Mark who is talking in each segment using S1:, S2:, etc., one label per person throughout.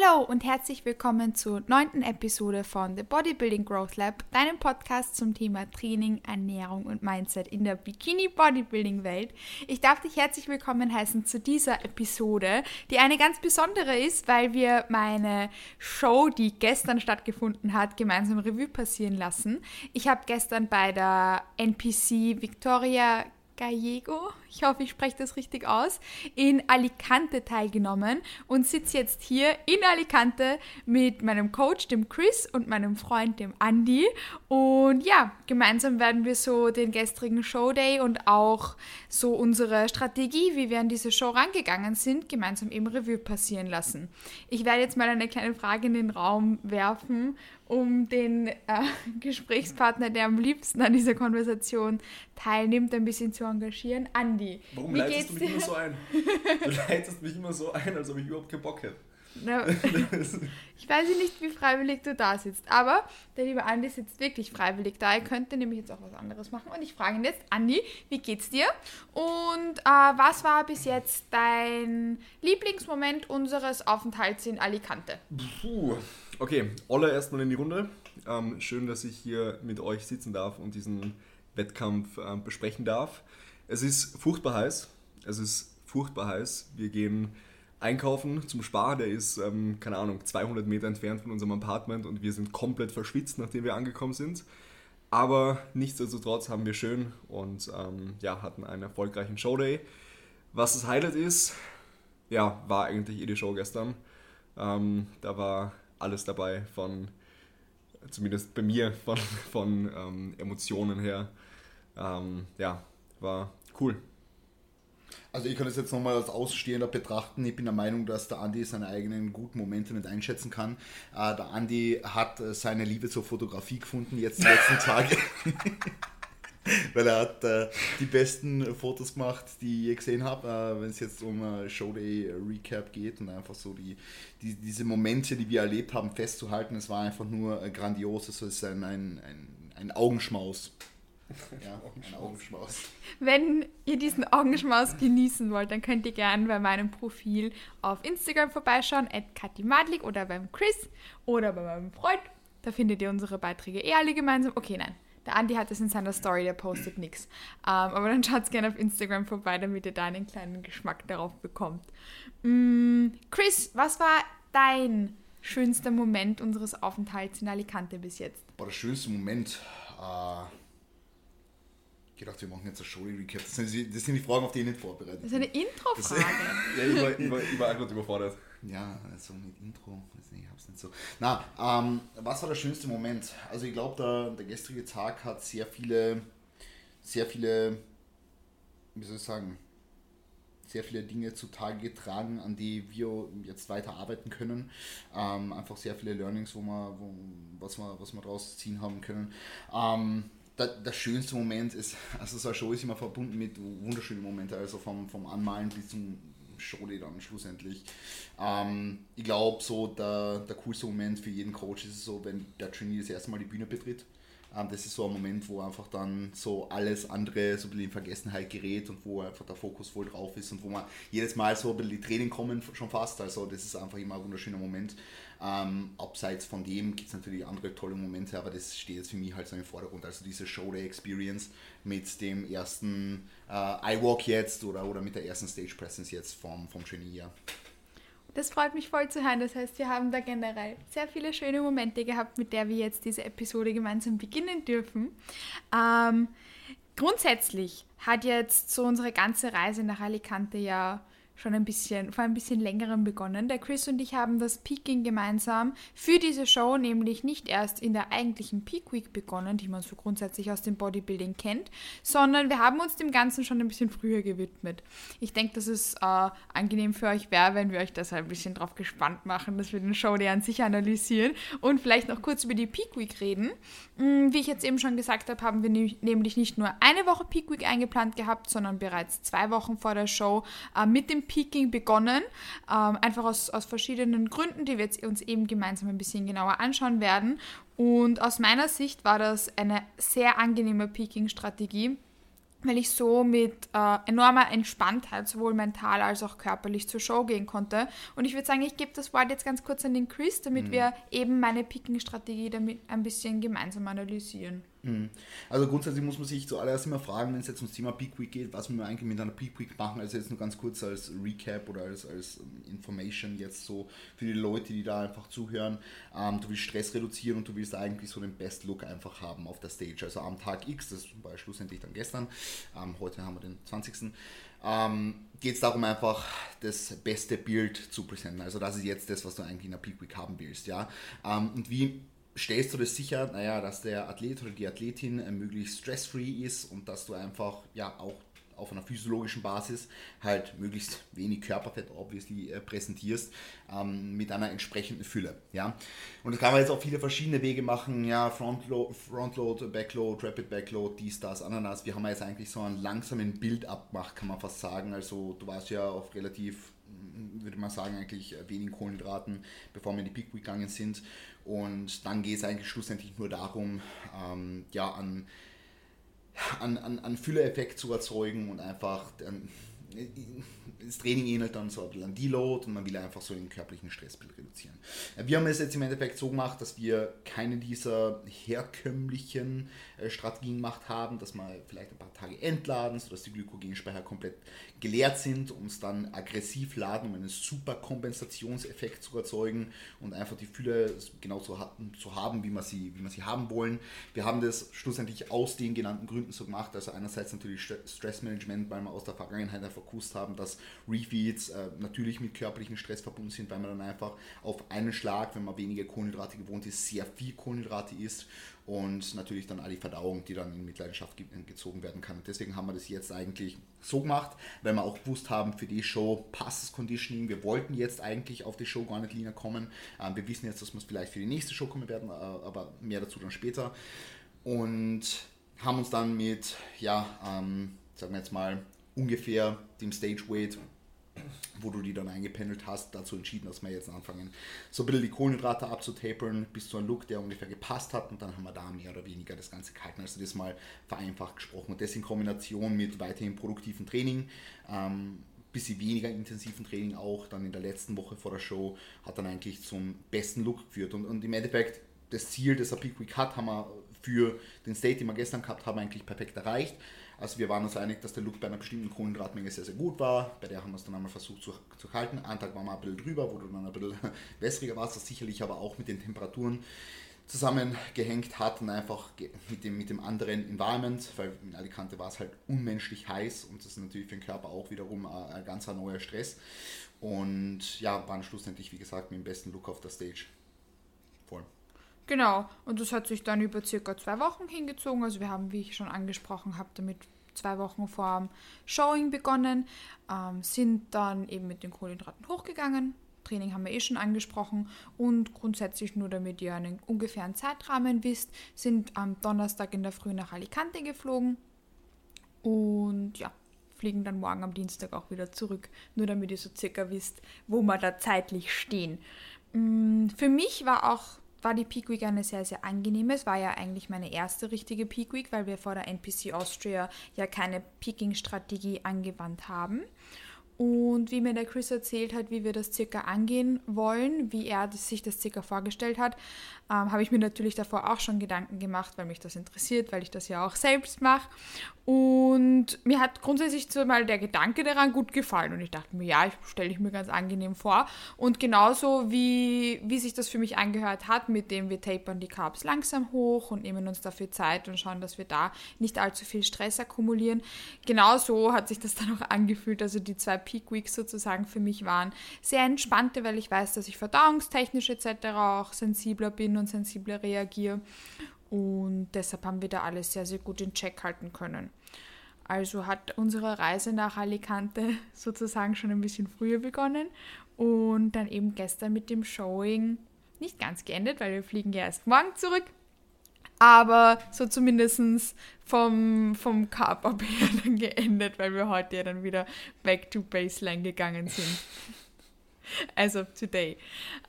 S1: Hallo und herzlich willkommen zur neunten Episode von The Bodybuilding Growth Lab, deinem Podcast zum Thema Training, Ernährung und Mindset in der Bikini Bodybuilding Welt. Ich darf dich herzlich willkommen heißen zu dieser Episode, die eine ganz besondere ist, weil wir meine Show, die gestern stattgefunden hat, gemeinsam Revue passieren lassen. Ich habe gestern bei der NPC Victoria Gallego, ich hoffe, ich spreche das richtig aus, in Alicante teilgenommen und sitze jetzt hier in Alicante mit meinem Coach, dem Chris, und meinem Freund, dem Andy. Und ja, gemeinsam werden wir so den gestrigen Showday und auch so unsere Strategie, wie wir an diese Show rangegangen sind, gemeinsam im Revue passieren lassen. Ich werde jetzt mal eine kleine Frage in den Raum werfen um den äh, Gesprächspartner, der am liebsten an dieser Konversation teilnimmt, ein bisschen zu engagieren. Andi,
S2: Warum leitest du mich dir? immer so ein? Du leitest mich immer so ein, als ob ich überhaupt keinen Bock hätte.
S1: Na, ich weiß nicht, wie freiwillig du da sitzt, aber der liebe Andi sitzt wirklich freiwillig da. Er könnte nämlich jetzt auch was anderes machen. Und ich frage ihn jetzt, Andi, wie geht's dir? Und äh, was war bis jetzt dein Lieblingsmoment unseres Aufenthalts in Alicante?
S2: Puh, okay, Olle erstmal in die Runde. Ähm, schön, dass ich hier mit euch sitzen darf und diesen Wettkampf äh, besprechen darf. Es ist furchtbar heiß. Es ist furchtbar heiß. Wir gehen einkaufen zum Spar. Der ist, ähm, keine Ahnung, 200 Meter entfernt von unserem Apartment und wir sind komplett verschwitzt, nachdem wir angekommen sind. Aber nichtsdestotrotz haben wir schön und ähm, ja, hatten einen erfolgreichen Showday. Was das Highlight ist, ja, war eigentlich eh die Show gestern. Ähm, da war alles dabei von, zumindest bei mir, von, von ähm, Emotionen her. Ähm, ja, war cool.
S3: Also ich kann es jetzt nochmal als Ausstehender betrachten. Ich bin der Meinung, dass der Andi seine eigenen guten Momente nicht einschätzen kann. Äh, der Andi hat äh, seine Liebe zur Fotografie gefunden, jetzt die letzten Tage. Weil er hat äh, die besten Fotos gemacht, die ich je gesehen habe, äh, wenn es jetzt um äh, Showday Recap geht und einfach so die, die, diese Momente, die wir erlebt haben, festzuhalten. Es war einfach nur äh, grandios. Es ist ein, ein, ein, ein Augenschmaus.
S1: Ja, ein Augenschmaus. Wenn ihr diesen Augenschmaus genießen wollt, dann könnt ihr gerne bei meinem Profil auf Instagram vorbeischauen, at Katimadlik oder beim Chris oder bei meinem Freund. Da findet ihr unsere Beiträge eh alle gemeinsam. Okay, nein. Der Andi hat es in seiner Story, der postet nichts. Ähm, aber dann schaut gerne auf Instagram vorbei, damit ihr da einen kleinen Geschmack darauf bekommt. Mm, Chris, was war dein schönster Moment unseres Aufenthalts in Alicante bis jetzt?
S3: Boah, der schönste Moment. Äh gedacht, wir machen jetzt eine Show-Recap. Das, das, sind die Fragen, auf die ich nicht vorbereitet
S1: bin. Das ist eine Intro-Frage.
S2: ja, ich war, ich, war, ich war einfach überfordert.
S3: Ja, also mit Intro, weiß nicht, ich hab's nicht so. Na, ähm, was war der schönste Moment? Also ich glaube, der, der gestrige Tag hat sehr viele, sehr viele, wie soll ich sagen, sehr viele Dinge zutage getragen, an die wir jetzt weiter arbeiten können. Ähm, einfach sehr viele Learnings, wo wir, wo, was wir, was wir daraus ziehen haben können. Ähm, der, schönste Moment ist, also so eine Show ist immer verbunden mit wunderschönen Momenten, also vom, vom Anmalen bis zum Show dann schlussendlich. Ähm, ich glaube, so der, der coolste Moment für jeden Coach ist so, wenn der Trainee das erste Mal die Bühne betritt. Ähm, das ist so ein Moment, wo einfach dann so alles andere so ein bisschen in Vergessenheit gerät und wo einfach der Fokus voll drauf ist und wo man jedes Mal so ein bisschen die Tränen kommen schon fast. Also das ist einfach immer ein wunderschöner Moment. Ähm, abseits von dem gibt es natürlich andere tolle Momente, aber das steht jetzt für mich halt so im Vordergrund. Also diese Showday-Experience mit dem ersten äh, iWalk jetzt oder, oder mit der ersten Stage Presence jetzt vom, vom Genie. Ja.
S1: Das freut mich voll zu hören. Das heißt, wir haben da generell sehr viele schöne Momente gehabt, mit der wir jetzt diese Episode gemeinsam beginnen dürfen. Ähm, grundsätzlich hat jetzt so unsere ganze Reise nach Alicante ja schon ein bisschen, vor ein bisschen längerem begonnen. Der Chris und ich haben das Peaking gemeinsam für diese Show nämlich nicht erst in der eigentlichen Peak Week begonnen, die man so grundsätzlich aus dem Bodybuilding kennt, sondern wir haben uns dem Ganzen schon ein bisschen früher gewidmet. Ich denke, dass es äh, angenehm für euch wäre, wenn wir euch das ein bisschen drauf gespannt machen, dass wir den Show Day an sich analysieren und vielleicht noch kurz über die Peak Week reden. Hm, wie ich jetzt eben schon gesagt habe, haben wir nämlich nicht nur eine Woche Peak Week eingeplant gehabt, sondern bereits zwei Wochen vor der Show äh, mit dem Peaking begonnen. Ähm, einfach aus, aus verschiedenen Gründen, die wir jetzt uns eben gemeinsam ein bisschen genauer anschauen werden. Und aus meiner Sicht war das eine sehr angenehme Peaking-Strategie weil ich so mit äh, enormer Entspanntheit sowohl mental als auch körperlich zur Show gehen konnte. Und ich würde sagen, ich gebe das Wort jetzt ganz kurz an den Chris, damit mhm. wir eben meine Picking-Strategie damit ein bisschen gemeinsam analysieren.
S3: Mhm. Also grundsätzlich muss man sich zuallererst immer fragen, wenn es jetzt ums Thema Peak Week geht, was wir eigentlich mit einer Peak Week machen. Also jetzt nur ganz kurz als Recap oder als, als Information jetzt so für die Leute, die da einfach zuhören. Ähm, du willst Stress reduzieren und du willst eigentlich so den Best Look einfach haben auf der Stage. Also am Tag X, das war schlussendlich dann gestern, ähm, heute haben wir den 20. Ähm, geht es darum, einfach das beste Bild zu präsentieren. Also das ist jetzt das, was du eigentlich in der Peak Week haben willst. Ja? Ähm, und wie stellst du das sicher, naja, dass der Athlet oder die Athletin äh, möglichst stressfree ist und dass du einfach ja auch auf einer physiologischen Basis halt möglichst wenig Körperfett obviously äh, präsentierst ähm, mit einer entsprechenden Fülle. Ja? Und das kann man jetzt auf viele verschiedene Wege machen, ja, Frontload, Frontload Backload, Rapid Backload, dies, das, Ananas. Wir haben jetzt eigentlich so einen langsamen Bild abgemacht, kann man fast sagen. Also du warst ja auf relativ würde man sagen, eigentlich wenigen Kohlenhydraten, bevor wir in die Peak Week gegangen sind. Und dann geht es eigentlich schlussendlich nur darum, ähm, ja, an, an, an, an Fülleeffekt zu erzeugen und einfach ähm, das Training ähnelt dann so ein bisschen an Deload und man will einfach so den körperlichen Stressbild reduzieren. Wir haben es jetzt im Endeffekt so gemacht, dass wir keine dieser herkömmlichen äh, Strategien gemacht haben, dass wir vielleicht ein paar Tage entladen, sodass die Glykogenspeicher komplett geleert sind, uns dann aggressiv laden, um einen super Kompensationseffekt zu erzeugen und einfach die Fülle genauso zu haben, wie wir, sie, wie wir sie haben wollen. Wir haben das schlussendlich aus den genannten Gründen so gemacht, also einerseits natürlich Stressmanagement, weil wir aus der Vergangenheit einfach gewusst haben, dass Refeeds äh, natürlich mit körperlichem Stress verbunden sind, weil man dann einfach auf einen Schlag, wenn man weniger Kohlenhydrate gewohnt ist, sehr viel Kohlenhydrate isst und natürlich dann all die Verdauung, die dann in Mitleidenschaft gezogen werden kann. Und deswegen haben wir das jetzt eigentlich so gemacht, weil wir auch gewusst haben, für die Show passt das Conditioning. Wir wollten jetzt eigentlich auf die Show gar nicht leaner kommen. Ähm, wir wissen jetzt, dass wir es vielleicht für die nächste Show kommen werden, äh, aber mehr dazu dann später. Und haben uns dann mit, ja, ähm, sagen wir jetzt mal, ungefähr dem Stage Weight wo du die dann eingependelt hast, dazu entschieden, dass wir jetzt anfangen, so ein bisschen die Kohlenhydrate abzutapern, bis zu einem Look, der ungefähr gepasst hat und dann haben wir da mehr oder weniger das Ganze gehalten. Also das mal vereinfacht gesprochen und das in Kombination mit weiterhin produktivem Training, ähm, bisschen weniger intensiven Training auch, dann in der letzten Woche vor der Show, hat dann eigentlich zum besten Look geführt und, und im Endeffekt das Ziel, das der Peak Week hat, haben wir für den State, den wir gestern gehabt haben, eigentlich perfekt erreicht. Also wir waren uns einig, dass der Look bei einer bestimmten Kohlenhydratmenge sehr, sehr gut war. Bei der haben wir es dann einmal versucht zu, zu halten. Einen Tag waren wir ein bisschen drüber, wo du dann ein bisschen wässriger warst, das sicherlich aber auch mit den Temperaturen zusammengehängt hat und einfach mit dem, mit dem anderen Environment, weil in Alicante war es halt unmenschlich heiß und das ist natürlich für den Körper auch wiederum ein, ein ganz neuer Stress. Und ja, waren schlussendlich, wie gesagt, mit dem besten Look auf der Stage.
S1: Genau, und das hat sich dann über circa zwei Wochen hingezogen. Also wir haben, wie ich schon angesprochen habe, damit zwei Wochen vor dem Showing begonnen, ähm, sind dann eben mit den Kohlenhydraten hochgegangen. Training haben wir eh schon angesprochen und grundsätzlich nur damit ihr einen ungefähren Zeitrahmen wisst, sind am Donnerstag in der Früh nach Alicante geflogen und ja, fliegen dann morgen am Dienstag auch wieder zurück, nur damit ihr so circa wisst, wo wir da zeitlich stehen. Mm, für mich war auch war die Peak Week eine sehr, sehr angenehme. Es war ja eigentlich meine erste richtige Peak Week, weil wir vor der NPC Austria ja keine Peaking-Strategie angewandt haben. Und wie mir der Chris erzählt hat, wie wir das circa angehen wollen, wie er sich das circa vorgestellt hat, ähm, habe ich mir natürlich davor auch schon Gedanken gemacht, weil mich das interessiert, weil ich das ja auch selbst mache. Und mir hat grundsätzlich so mal der Gedanke daran gut gefallen. Und ich dachte mir, ja, ich stelle ich mir ganz angenehm vor. Und genauso wie, wie sich das für mich angehört hat, mit dem wir tapern die Carbs langsam hoch und nehmen uns dafür Zeit und schauen, dass wir da nicht allzu viel Stress akkumulieren. Genauso hat sich das dann auch angefühlt. Also die zwei Peak Weeks sozusagen für mich waren sehr entspannte, weil ich weiß, dass ich verdauungstechnisch etc. auch sensibler bin und sensibler reagiere. Und deshalb haben wir da alles sehr, sehr gut in Check halten können. Also hat unsere Reise nach Alicante sozusagen schon ein bisschen früher begonnen und dann eben gestern mit dem Showing nicht ganz geendet, weil wir fliegen ja erst morgen zurück. Aber so zumindest vom, vom Carb-Up her dann geendet, weil wir heute ja dann wieder back to baseline gegangen sind. also today.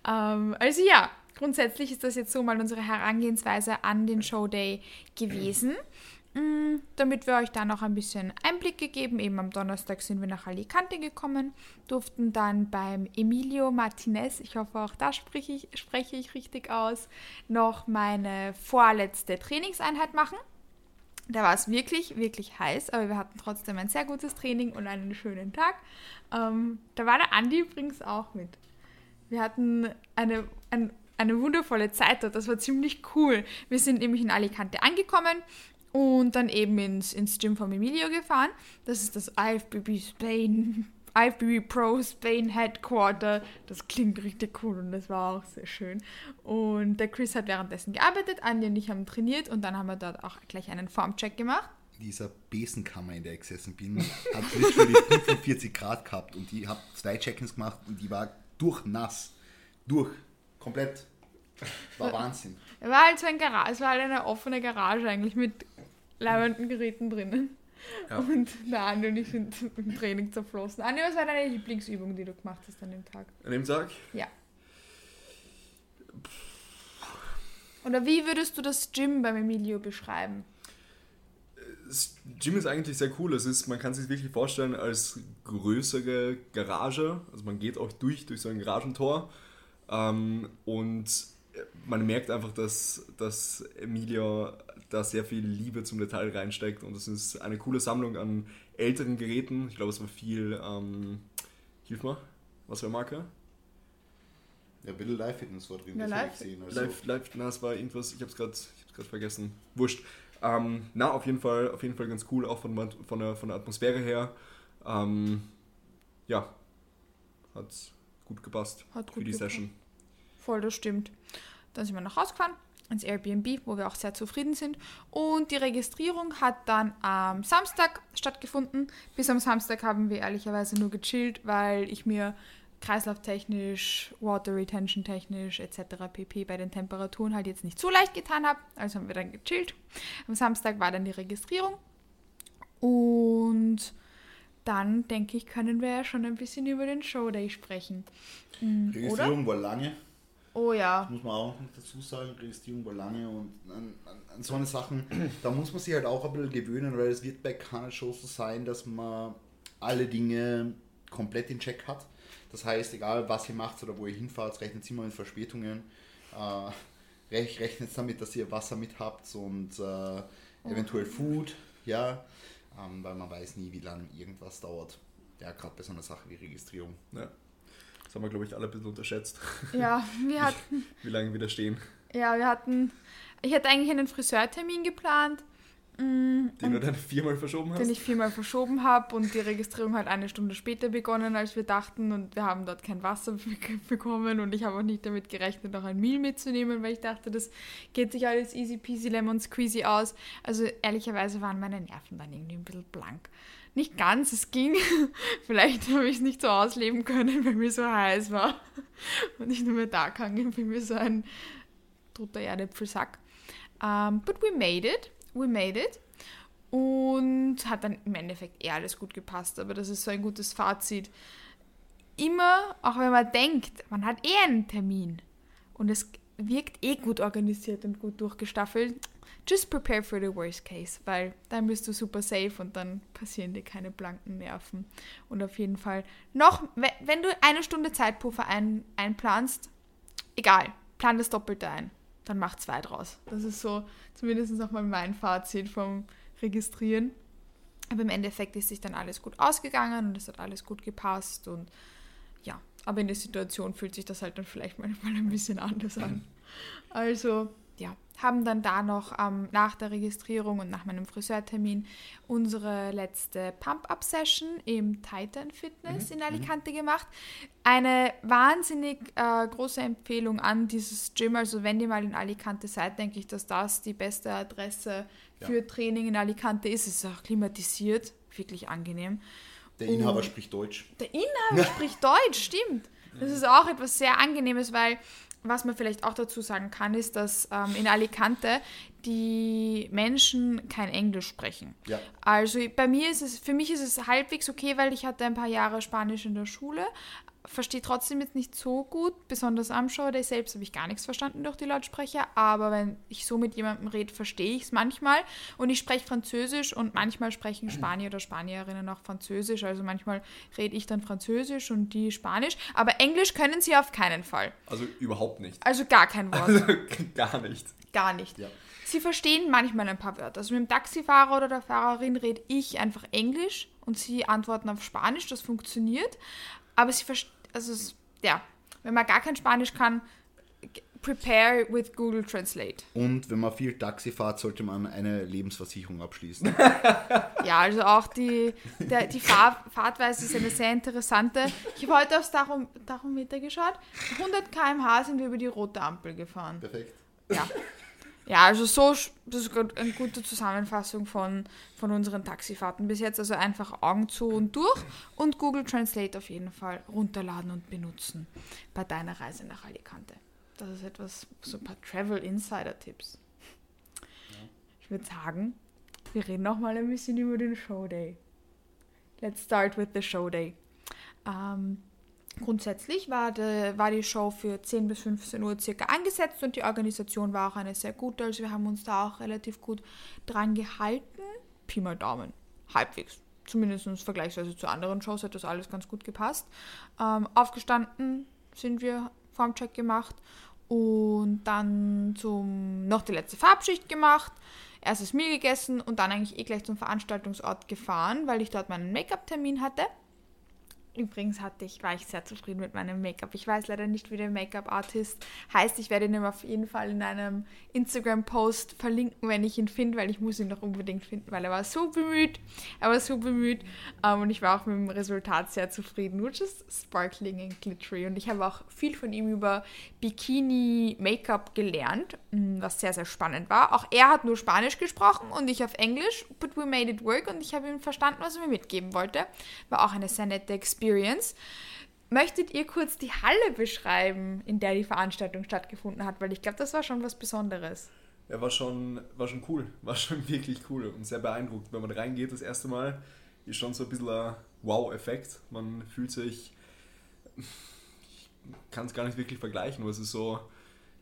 S1: Ähm, also ja, grundsätzlich ist das jetzt so mal unsere Herangehensweise an den Showday gewesen. Mm, damit wir euch da noch ein bisschen Einblick gegeben. Eben am Donnerstag sind wir nach Alicante gekommen, durften dann beim Emilio Martinez, ich hoffe auch da spreche ich, spreche ich richtig aus, noch meine vorletzte Trainingseinheit machen. Da war es wirklich, wirklich heiß, aber wir hatten trotzdem ein sehr gutes Training und einen schönen Tag. Ähm, da war der Andi übrigens auch mit. Wir hatten eine, ein, eine wundervolle Zeit dort, das war ziemlich cool. Wir sind nämlich in Alicante angekommen und dann eben ins, ins Gym von Emilio gefahren. Das ist das IFBB Spain, IFBB Pro Spain Headquarter. Das klingt richtig cool und das war auch sehr schön. Und der Chris hat währenddessen gearbeitet, Andi und ich haben trainiert und dann haben wir dort auch gleich einen Formcheck gemacht.
S3: Dieser Besenkammer, in der ich gesessen bin, hat literally 45 Grad gehabt und ich habe zwei Check-ins gemacht und die war durchnass. Durch. Komplett. War Wahnsinn.
S1: Es war halt so ein Garage, es war halt eine offene Garage eigentlich mit leibenden Geräten drinnen.
S2: Ja.
S1: Und der Andi und ich sind im Training zerflossen. Andi, was war deine Lieblingsübung, die du gemacht hast an dem Tag?
S2: An dem Tag?
S1: Ja. Oder wie würdest du das Gym beim Emilio beschreiben?
S2: Das Gym ist eigentlich sehr cool. Es ist, man kann sich wirklich vorstellen als größere Garage. Also man geht auch durch, durch so ein Garagentor. Ähm, und man merkt einfach, dass, dass Emilia da sehr viel Liebe zum Detail reinsteckt. Und es ist eine coole Sammlung an älteren Geräten. Ich glaube, es war viel, ähm, hilf mal, was für eine Marke?
S3: Ja, ein bisschen Live-Fitness war drin,
S1: Ja,
S3: das
S1: Live-
S3: ich gesehen. Also,
S2: Live, live, na, es war irgendwas, ich habe es gerade vergessen. Wurscht. Ähm, na, auf jeden Fall, auf jeden Fall ganz cool, auch von, von, der, von der Atmosphäre her. Ähm, ja, hat gut gepasst
S1: Hat
S2: für
S1: gut
S2: die
S1: gepasst.
S2: Session.
S1: Voll, das stimmt. Dann sind wir nach Hause gefahren, ins Airbnb, wo wir auch sehr zufrieden sind. Und die Registrierung hat dann am Samstag stattgefunden. Bis am Samstag haben wir ehrlicherweise nur gechillt, weil ich mir kreislauftechnisch, Water Retention technisch etc. pp. bei den Temperaturen halt jetzt nicht so leicht getan habe. Also haben wir dann gechillt. Am Samstag war dann die Registrierung. Und dann denke ich, können wir ja schon ein bisschen über den Showday sprechen. Oder?
S3: Registrierung war lange,
S1: Oh ja.
S3: das muss man auch noch dazu sagen. Registrierung war lange und an, an, an so eine Sachen, da muss man sich halt auch ein bisschen gewöhnen, weil es wird bei keiner Show so sein, dass man alle Dinge komplett in Check hat. Das heißt, egal was ihr macht oder wo ihr hinfahrt, rechnet immer mit Verspätungen. Äh, rech- rechnet damit, dass ihr Wasser mit habt und äh, eventuell Food, ja, ähm, weil man weiß nie, wie lange irgendwas dauert. Ja, gerade bei so einer Sache wie Registrierung.
S2: Ja. Das haben wir, glaube ich, alle ein bisschen unterschätzt,
S1: Ja, wir hatten,
S2: wie lange wir da stehen.
S1: ja, wir hatten, ich hatte eigentlich einen Friseurtermin geplant,
S2: Den du dann viermal verschoben hast.
S1: den ich viermal verschoben habe und die Registrierung hat eine Stunde später begonnen, als wir dachten und wir haben dort kein Wasser be- bekommen und ich habe auch nicht damit gerechnet, noch ein Meal mitzunehmen, weil ich dachte, das geht sich alles easy peasy lemon squeezy aus. Also ehrlicherweise waren meine Nerven dann irgendwie ein bisschen blank. Nicht ganz, es ging. Vielleicht habe ich es nicht so ausleben können, weil mir so heiß war und ich nur mehr da bin wie so ein toter Erdäpfelsack. Um, but we made it. We made it. Und hat dann im Endeffekt eher alles gut gepasst. Aber das ist so ein gutes Fazit. Immer, auch wenn man denkt, man hat eh einen Termin und es wirkt eh gut organisiert und gut durchgestaffelt, just prepare for the worst case, weil dann bist du super safe und dann passieren dir keine blanken Nerven. Und auf jeden Fall noch, we- wenn du eine Stunde Zeitpuffer ein, einplanst, egal, plan das Doppelte ein. Dann mach zwei draus. Das ist so zumindest nochmal mein Fazit vom Registrieren. Aber im Endeffekt ist sich dann alles gut ausgegangen und es hat alles gut gepasst und ja, aber in der Situation fühlt sich das halt dann vielleicht manchmal ein bisschen anders an. Also ja, haben dann da noch ähm, nach der Registrierung und nach meinem Friseurtermin unsere letzte Pump-Up-Session im Titan Fitness in Alicante gemacht. Eine wahnsinnig äh, große Empfehlung an dieses Gym. Also wenn ihr mal in Alicante seid, denke ich, dass das die beste Adresse
S3: Ja.
S1: für Training in Alicante ist. Es ist auch klimatisiert, wirklich angenehm.
S3: Der Inhaber
S1: Oh.
S3: spricht Deutsch.
S1: Der Inhaber spricht Deutsch, stimmt. Das ist auch etwas sehr Angenehmes, weil was man vielleicht auch dazu sagen kann, ist, dass ähm, in Alicante die Menschen kein Englisch sprechen.
S3: Ja.
S1: Also bei mir ist es, für mich ist es halbwegs okay, weil ich hatte ein paar Jahre Spanisch in der Schule. Verstehe trotzdem jetzt nicht so gut, besonders am Show Day selbst habe ich gar nichts verstanden durch die Lautsprecher, aber wenn ich so mit jemandem rede, verstehe ich es manchmal und ich spreche Französisch und manchmal sprechen Spanier oder Spanierinnen auch Französisch, also manchmal rede ich dann Französisch und die Spanisch, aber Englisch können sie auf keinen Fall.
S2: Also überhaupt nicht.
S1: Also gar kein Wort.
S2: Also gar nicht.
S1: Gar nicht.
S3: Ja.
S1: Sie verstehen manchmal ein paar Wörter. Also mit dem Taxifahrer oder der Fahrerin rede ich einfach Englisch und sie antworten auf Spanisch. Das funktioniert. Aber sie verstehen, also es, ja, wenn man gar kein Spanisch kann, prepare with Google Translate.
S3: Und wenn man viel Taxi fährt, sollte man eine Lebensversicherung abschließen.
S1: Ja, also auch die, der, die Fahr Fahrtweise ist eine sehr interessante. Ich habe heute aufs Tachom Tachometer geschaut. 100 km/h sind wir über die rote Ampel gefahren.
S3: Perfekt.
S1: Ja. Ja, also so, das ist eine gute Zusammenfassung von, von unseren Taxifahrten bis jetzt. Also einfach Augen zu und durch und Google Translate auf jeden Fall runterladen und benutzen bei deiner Reise nach Alicante. Das ist etwas, so ein paar Travel Insider Tipps. Ich würde sagen, wir reden noch mal ein bisschen über den Show Day. Let's start with the Show Day. Grundsätzlich war, de, war die Show für 10 bis 15 Uhr circa angesetzt und die Organisation war auch eine sehr gute. Also wir haben uns da auch relativ gut dran gehalten. Pi mal Daumen. Halbwegs. Zumindest vergleichsweise zu anderen Shows hat das alles ganz gut gepasst. Ähm, aufgestanden sind wir, Formcheck gemacht und dann zum, noch die letzte Farbschicht gemacht, erstes Meal gegessen und dann eigentlich eh gleich zum Veranstaltungsort gefahren, weil ich dort meinen Make-up-Termin hatte. Übrigens hatte ich, war ich sehr zufrieden mit meinem Make-up. Ich weiß leider nicht, wie der Make-up-Artist heißt. Ich werde ihn auf jeden Fall in einem Instagram-Post verlinken, wenn ich ihn finde, weil ich muss ihn noch unbedingt finden, weil er war so bemüht. Er war so bemüht ähm, und ich war auch mit dem Resultat sehr zufrieden. Which is sparkling and glittery. Und ich habe auch viel von ihm über Bikini-Make-up gelernt, mh, was sehr, sehr spannend war. Auch er hat nur Spanisch gesprochen und ich auf Englisch, but we made it work und ich habe ihm verstanden, was er mir mitgeben wollte. War auch eine sehr nette Experience. Möchtet ihr kurz die Halle beschreiben, in der die Veranstaltung stattgefunden hat? Weil ich glaube, das war schon was Besonderes.
S2: Ja, war schon, war schon cool. War schon wirklich cool und sehr beeindruckend. Wenn man reingeht das erste Mal, ist schon so ein bisschen ein Wow-Effekt. Man fühlt sich, ich kann es gar nicht wirklich vergleichen, aber es ist so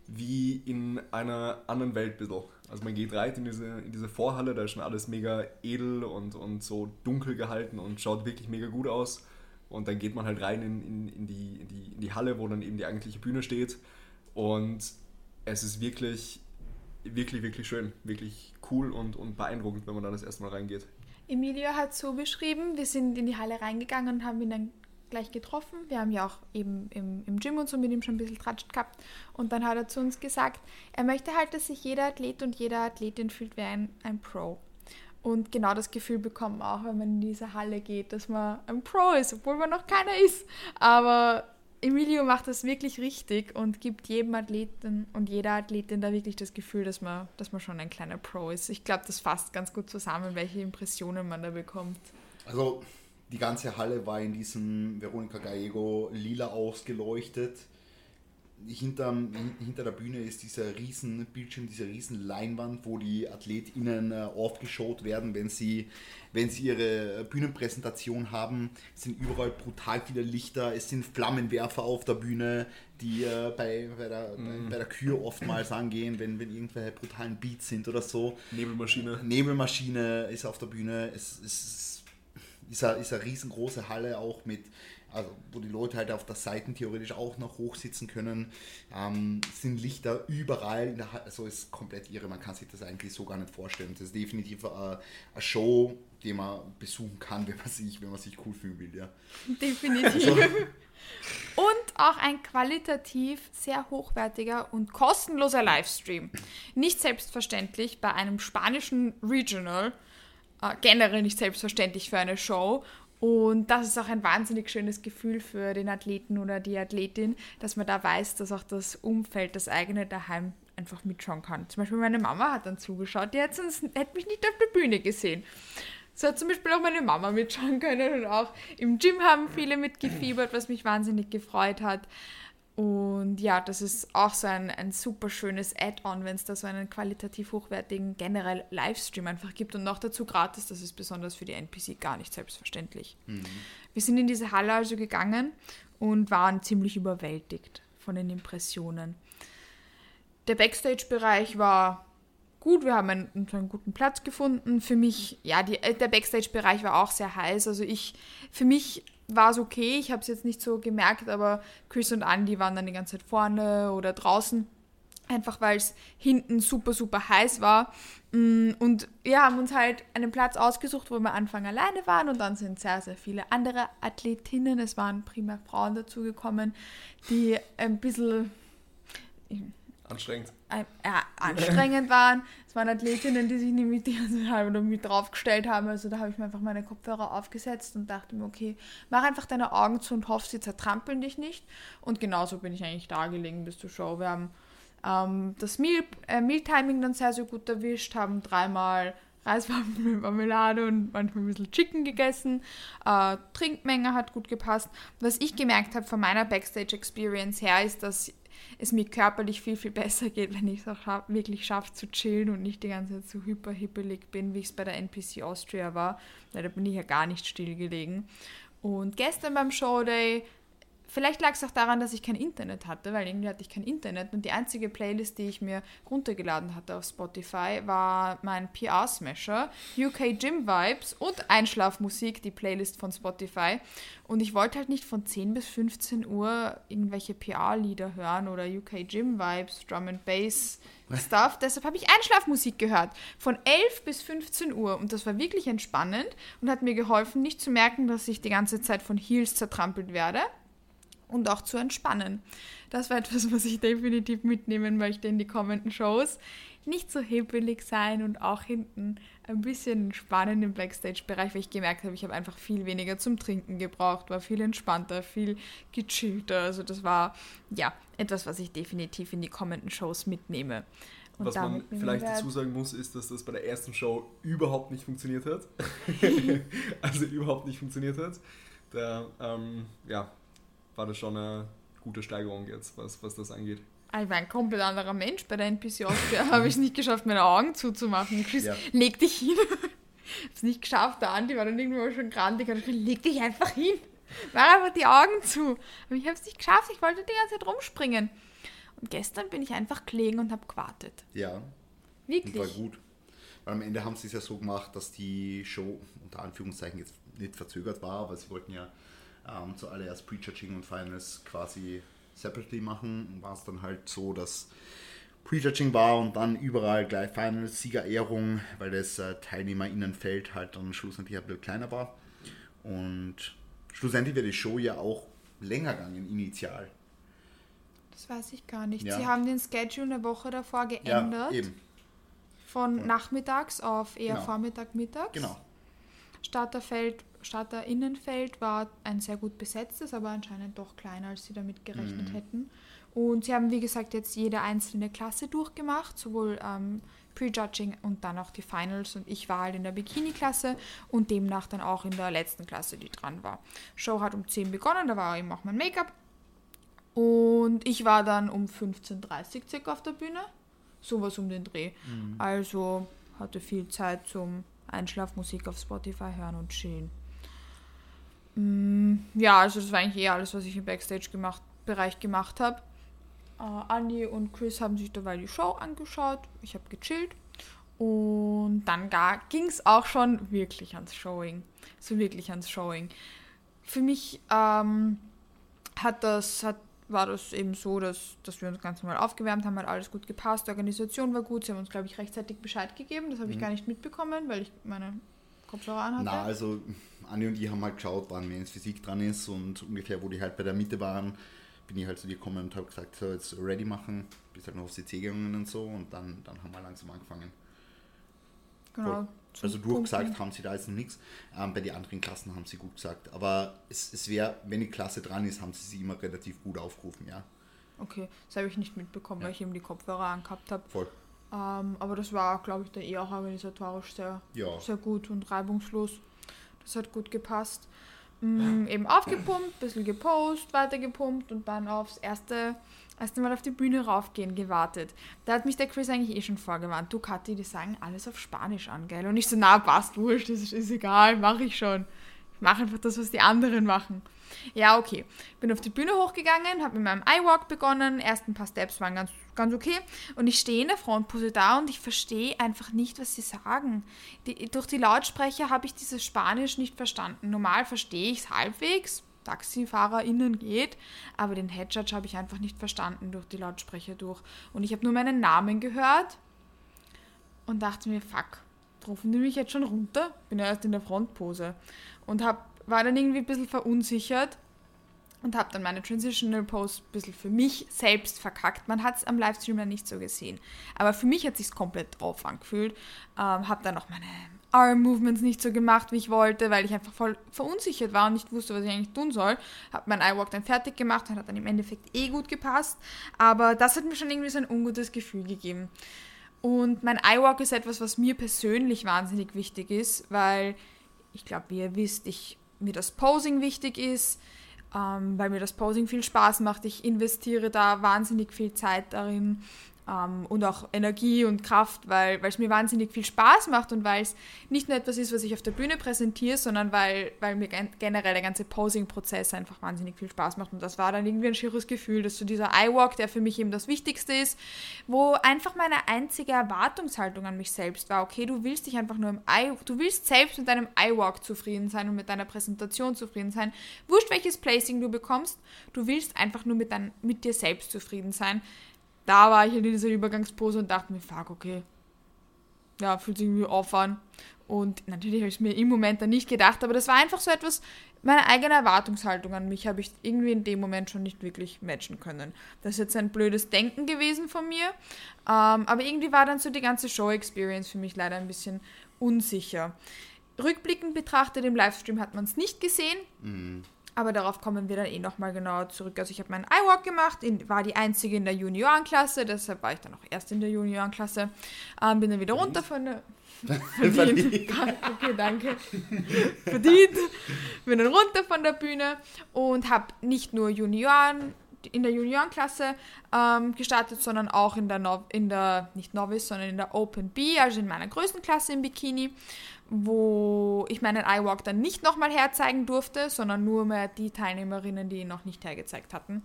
S2: wie in einer anderen Welt ein bisschen. Also man geht rein in diese, in diese Vorhalle, da ist schon alles mega edel und, und so dunkel gehalten und schaut wirklich mega gut aus. Und dann geht man halt rein in, in, in, die, in, die, in die Halle, wo dann eben die eigentliche Bühne steht. Und es ist wirklich, wirklich, wirklich schön. Wirklich cool und, und beeindruckend, wenn man da das erste Mal reingeht.
S1: Emilio hat so beschrieben, wir sind in die Halle reingegangen und haben ihn dann gleich getroffen. Wir haben ja auch eben im, im Gym und so mit ihm schon ein bisschen tratscht gehabt. Und dann hat er zu uns gesagt, er möchte halt, dass sich jeder Athlet und jede Athletin fühlt wie ein, ein Pro. Und genau das Gefühl bekommt man auch, wenn man in diese Halle geht, dass man ein Pro ist, obwohl man noch keiner ist. Aber Emilio macht das wirklich richtig und gibt jedem Athleten und jeder Athletin da wirklich das Gefühl, dass man, dass man schon ein kleiner Pro ist. Ich glaube, das fasst ganz gut zusammen, welche Impressionen man da bekommt.
S3: Also die ganze Halle war in diesem Veronica Gallego lila ausgeleuchtet. Hinterm, hin- hinter der Bühne ist dieser riesen Bildschirm, diese riesen Leinwand, wo die AthletInnen äh, aufgeschaut werden, wenn sie, wenn sie ihre Bühnenpräsentation haben. Es sind überall brutal viele Lichter, es sind Flammenwerfer auf der Bühne, die äh, bei, bei, der, bei, bei der Kür oftmals angehen, wenn, wenn irgendwelche brutalen Beats sind oder so.
S2: Nebelmaschine.
S3: Nebelmaschine ist auf der Bühne. Es, es ist, eine, ist eine riesengroße Halle auch mit, also wo die Leute halt auf der Seiten theoretisch auch noch hochsitzen können. Ähm, sind Lichter überall also ist komplett irre. Man kann sich das eigentlich so gar nicht vorstellen. Das ist definitiv eine, eine Show, die man besuchen kann, wenn man sich, wenn man sich cool fühlen will, ja.
S1: Definitiv. Und auch ein qualitativ sehr hochwertiger und kostenloser Livestream. Nicht selbstverständlich bei einem spanischen Regional, äh, generell nicht selbstverständlich für eine Show. Und das ist auch ein wahnsinnig schönes Gefühl für den Athleten oder die Athletin, dass man da weiß, dass auch das Umfeld, das eigene daheim einfach mitschauen kann. Zum Beispiel meine Mama hat dann zugeschaut, die hat, sonst, hätte mich nicht auf der Bühne gesehen. So hat zum Beispiel auch meine Mama mitschauen können und auch im Gym haben viele mitgefiebert, was mich wahnsinnig gefreut hat. Und ja, das ist auch so ein, ein super schönes Add-on, wenn es da so einen qualitativ hochwertigen generell Livestream einfach gibt und noch dazu gratis. Das ist besonders für die NPC gar nicht selbstverständlich. Mhm. Wir sind in diese Halle also gegangen und waren ziemlich überwältigt von den Impressionen. Der Backstage-Bereich war gut, wir haben einen, einen, guten Platz gefunden. Für mich, ja, die, der Backstage-Bereich war auch sehr heiß. Also ich, für mich war es okay. Ich habe es jetzt nicht so gemerkt, aber Chris und Andy waren dann die ganze Zeit vorne oder draußen. Einfach weil es hinten super, super heiß war. Mm, und wir haben uns halt einen Platz ausgesucht, wo wir Anfang alleine waren und dann sind sehr, sehr viele andere Athletinnen, es waren primär Frauen dazugekommen, die ein bisschen
S2: Anstrengend.
S1: Ja, anstrengend waren. Es waren Athletinnen, die sich mit die ganze Zeit mit draufgestellt haben. Also da habe ich mir einfach meine Kopfhörer aufgesetzt und dachte mir, okay, mach einfach deine Augen zu und hoff, sie zertrampeln dich nicht. Und genauso bin ich eigentlich da gelegen bis zur Show. Wir haben ähm, das Meal, äh, Mealtiming dann sehr, sehr gut erwischt, haben dreimal Reiswaffen mit Marmelade und manchmal ein bisschen Chicken gegessen. Äh, Trinkmenge hat gut gepasst. Was ich gemerkt habe von meiner Backstage-Experience her, ist, dass es mir körperlich viel, viel besser geht, wenn ich es auch schaff, wirklich schaffe zu chillen und nicht die ganze Zeit so hyperhippelig bin, wie ich es bei der NPC Austria war. Da bin ich ja gar nicht stillgelegen. Und gestern beim Showday Vielleicht lag es auch daran, dass ich kein Internet hatte, weil irgendwie hatte ich kein Internet und die einzige Playlist, die ich mir runtergeladen hatte auf Spotify, war mein PR-Smasher, UK Gym Vibes und Einschlafmusik, die Playlist von Spotify. Und ich wollte halt nicht von 10 bis 15 Uhr irgendwelche PR-Lieder hören oder UK Gym Vibes, Drum and Bass Stuff. Deshalb habe ich Einschlafmusik gehört. Von 11 bis 15 Uhr. Und das war wirklich entspannend und hat mir geholfen, nicht zu merken, dass ich die ganze Zeit von Heels zertrampelt werde und auch zu entspannen. Das war etwas, was ich definitiv mitnehmen möchte in die kommenden Shows. Nicht so hebelig sein und auch hinten ein bisschen entspannen im Backstage-Bereich, weil ich gemerkt habe, ich habe einfach viel weniger zum Trinken gebraucht, war viel entspannter, viel gechillter. Also das war ja etwas, was ich definitiv in die kommenden Shows mitnehme.
S2: Und Was man vielleicht dazu sagen muss, ist, dass das bei der ersten Show überhaupt nicht funktioniert hat. also überhaupt nicht funktioniert hat. Da ähm, ja, war das schon eine gute Steigerung jetzt, was, was das angeht.
S1: Ich war ein komplett anderer Mensch bei der NPC Austria. habe ich es nicht geschafft, meine Augen zuzumachen. Chris, ja. leg dich hin. Ich habe es nicht geschafft. Der Andi war dann irgendwo schon grandig. Ich gesagt, leg dich einfach hin. Mach einfach die Augen zu. Aber ich habe es nicht geschafft. Ich wollte die ganze Zeit rumspringen. Und gestern bin ich einfach gelegen und habe gewartet.
S3: Ja. Wirklich. Und war gut. Weil am Ende haben sie es ja so gemacht, dass die Show unter Anführungszeichen jetzt nicht verzögert war, aber sie wollten ja ähm, zuallererst Prejudging und Finals quasi separately machen. War es dann halt so, dass Prejudging war und dann überall gleich Finals, Siegerehrung, weil das äh, Teilnehmerinnenfeld halt dann schlussendlich ein bisschen kleiner war. Und schlussendlich wäre die Show ja auch länger gegangen, initial.
S1: Das weiß ich gar nicht. Ja. Sie haben den Schedule eine Woche davor geändert. Ja, eben. Von nachmittags auf eher genau. Vormittag, Mittags.
S3: Genau.
S1: Starterfeld Starterinnenfeld war ein sehr gut besetztes, aber anscheinend doch kleiner, als sie damit gerechnet mhm. hätten. Und sie haben, wie gesagt, jetzt jede einzelne Klasse durchgemacht, sowohl ähm, Prejudging und dann auch die Finals. Und ich war halt in der Bikini-Klasse und demnach dann auch in der letzten Klasse, die dran war. Show hat um 10 begonnen, da war eben auch mein Make-up. Und ich war dann um 15.30 Uhr circa auf der Bühne. Sowas um den Dreh. Mhm. Also hatte viel Zeit zum Einschlafmusik auf Spotify hören und chillen. Mm, ja, also das war eigentlich eher alles, was ich im Backstage-Bereich gemacht habe. Uh, Andy und Chris haben sich dabei die Show angeschaut. Ich habe gechillt. Und dann ging es auch schon wirklich ans Showing. So wirklich ans Showing. Für mich ähm, hat das, hat, war das eben so, dass, dass wir uns ganz normal aufgewärmt haben, hat alles gut gepasst, die Organisation war gut, sie haben uns, glaube ich, rechtzeitig Bescheid gegeben. Das habe ich mhm. gar nicht mitbekommen, weil ich meine Kopfhörer anhatte.
S3: Na, also Anni und ich haben halt geschaut, wann ins Physik dran ist und ungefähr, wo die halt bei der Mitte waren, bin ich halt zu dir gekommen und habe gesagt, so jetzt ready machen, bis halt noch auf CC gegangen und so und dann, dann haben wir langsam angefangen. Genau. Also durchgesagt haben sie da jetzt noch nichts. Ähm, bei den anderen Klassen haben sie gut gesagt. Aber es, es wäre, wenn die Klasse dran ist, haben sie sie immer relativ gut aufgerufen, ja.
S1: Okay, das habe ich nicht mitbekommen, ja. weil ich eben die Kopfhörer angehabt habe. Voll. Ähm, aber das war, glaube ich, da eher organisatorisch sehr, ja. sehr gut und reibungslos. Das hat gut gepasst. mh, eben aufgepumpt, bisschen gepost, weiter gepumpt und dann aufs erste, erste Mal auf die Bühne raufgehen gewartet. Da hat mich der Chris eigentlich eh schon vorgewarnt. Du, Kathi, die sagen alles auf Spanisch an, gell? Und ich so, na, passt, wurscht, ist, ist egal, mache ich schon. Ich mache einfach das, was die anderen machen. Ja, okay. Bin auf die Bühne hochgegangen, habe mit meinem iWalk begonnen. Ersten paar Steps waren ganz, ganz okay. Und ich stehe in der Frontpose da und ich verstehe einfach nicht, was sie sagen. Die, durch die Lautsprecher habe ich dieses Spanisch nicht verstanden. Normal verstehe ich es halbwegs. TaxifahrerInnen geht, aber den Headjudge habe ich einfach nicht verstanden durch die Lautsprecher durch. Und ich habe nur meinen Namen gehört und dachte mir, fuck, rufen die mich jetzt schon runter? Bin ja erst in der Frontpose. Und hab, war dann irgendwie ein bisschen verunsichert und habe dann meine Transitional Pose ein bisschen für mich selbst verkackt. Man hat es am Livestream dann nicht so gesehen. Aber für mich hat es sich komplett drauf angefühlt. Ähm, habe dann auch meine Arm-Movements nicht so gemacht, wie ich wollte, weil ich einfach voll verunsichert war und nicht wusste, was ich eigentlich tun soll. Habe mein iWalk dann fertig gemacht und hat dann im Endeffekt eh gut gepasst. Aber das hat mir schon irgendwie so ein ungutes Gefühl gegeben. Und mein iWalk ist etwas, was mir persönlich wahnsinnig wichtig ist, weil ich glaube, wie ihr wisst, ich, mir das Posing wichtig ist, ähm, weil mir das Posing viel Spaß macht. Ich investiere da wahnsinnig viel Zeit darin ähm, und auch Energie und Kraft, weil es mir wahnsinnig viel Spaß macht und weil es nicht nur etwas ist, was ich auf der Bühne präsentiere, sondern weil, weil mir generell der ganze Posing-Prozess einfach wahnsinnig viel Spaß macht. Und das war dann irgendwie ein schieres Gefühl, dass so dieser iWalk, der für mich eben das Wichtigste ist, wo einfach meine einzige Erwartungshaltung an mich selbst war, okay, du willst dich einfach nur im I, du willst selbst mit deinem iWalk zufrieden sein und mit deiner Präsentation zufrieden sein. Wurscht, welches Placing du bekommst, du willst einfach nur mit, dein, mit dir selbst zufrieden sein da war ich in dieser Übergangspose und dachte mir, fuck, okay. Ja, fühlt sich irgendwie off an. Und natürlich habe ich es mir im Moment dann nicht gedacht, aber das war einfach so etwas, meine eigene Erwartungshaltung an mich habe ich irgendwie in dem Moment schon nicht wirklich matchen können. Das ist jetzt ein blödes Denken gewesen von mir, ähm, aber irgendwie war dann so die ganze Show-Experience für mich leider ein bisschen unsicher. Rückblickend betrachtet im Livestream hat man es nicht gesehen. Mhm. Aber darauf kommen wir dann eh nochmal genauer zurück. Also ich habe meinen iWalk gemacht, war die einzige in der Juniorenklasse, deshalb war ich dann auch erst in der Juniorenklasse. Ähm, bin dann wieder runter von der... Verdient. okay, danke. Verdient. Bin dann runter von der Bühne und habe nicht nur Junioren in der Juniorenklasse ähm, gestartet, sondern auch in der, no in der, nicht Novice, sondern in der Open B, also in meiner größten Klasse im Bikini wo ich meinen iWalk dann nicht nochmal herzeigen durfte, sondern nur mehr die Teilnehmerinnen, die ihn noch nicht hergezeigt hatten.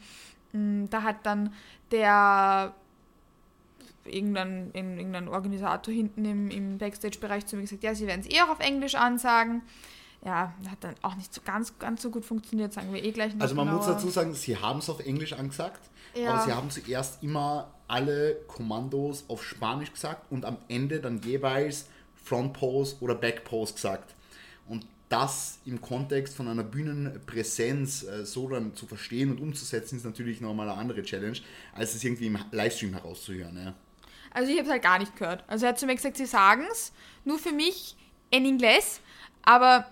S1: Mm, da hat dann der irgendein, irgendein Organisator hinten im, im Backstage-Bereich zu mir gesagt, ja, sie werden es eh auch auf Englisch ansagen. Ja, hat dann auch nicht so ganz, ganz so gut funktioniert, sagen wir eh gleich
S3: noch Also man genauer. muss dazu sagen, sie haben es auf Englisch angesagt, ja. aber sie haben zuerst immer alle Kommandos auf Spanisch gesagt und am Ende dann jeweils Front Pose oder Back Pose gesagt. Und das im Kontext von einer Bühnenpräsenz äh, so dann zu verstehen und umzusetzen, ist natürlich nochmal eine andere Challenge, als es irgendwie im Livestream herauszuhören. Ja.
S1: Also ich habe es halt gar nicht gehört. Also er hat zu mir gesagt, sie sagen es, nur für mich in Englisch, aber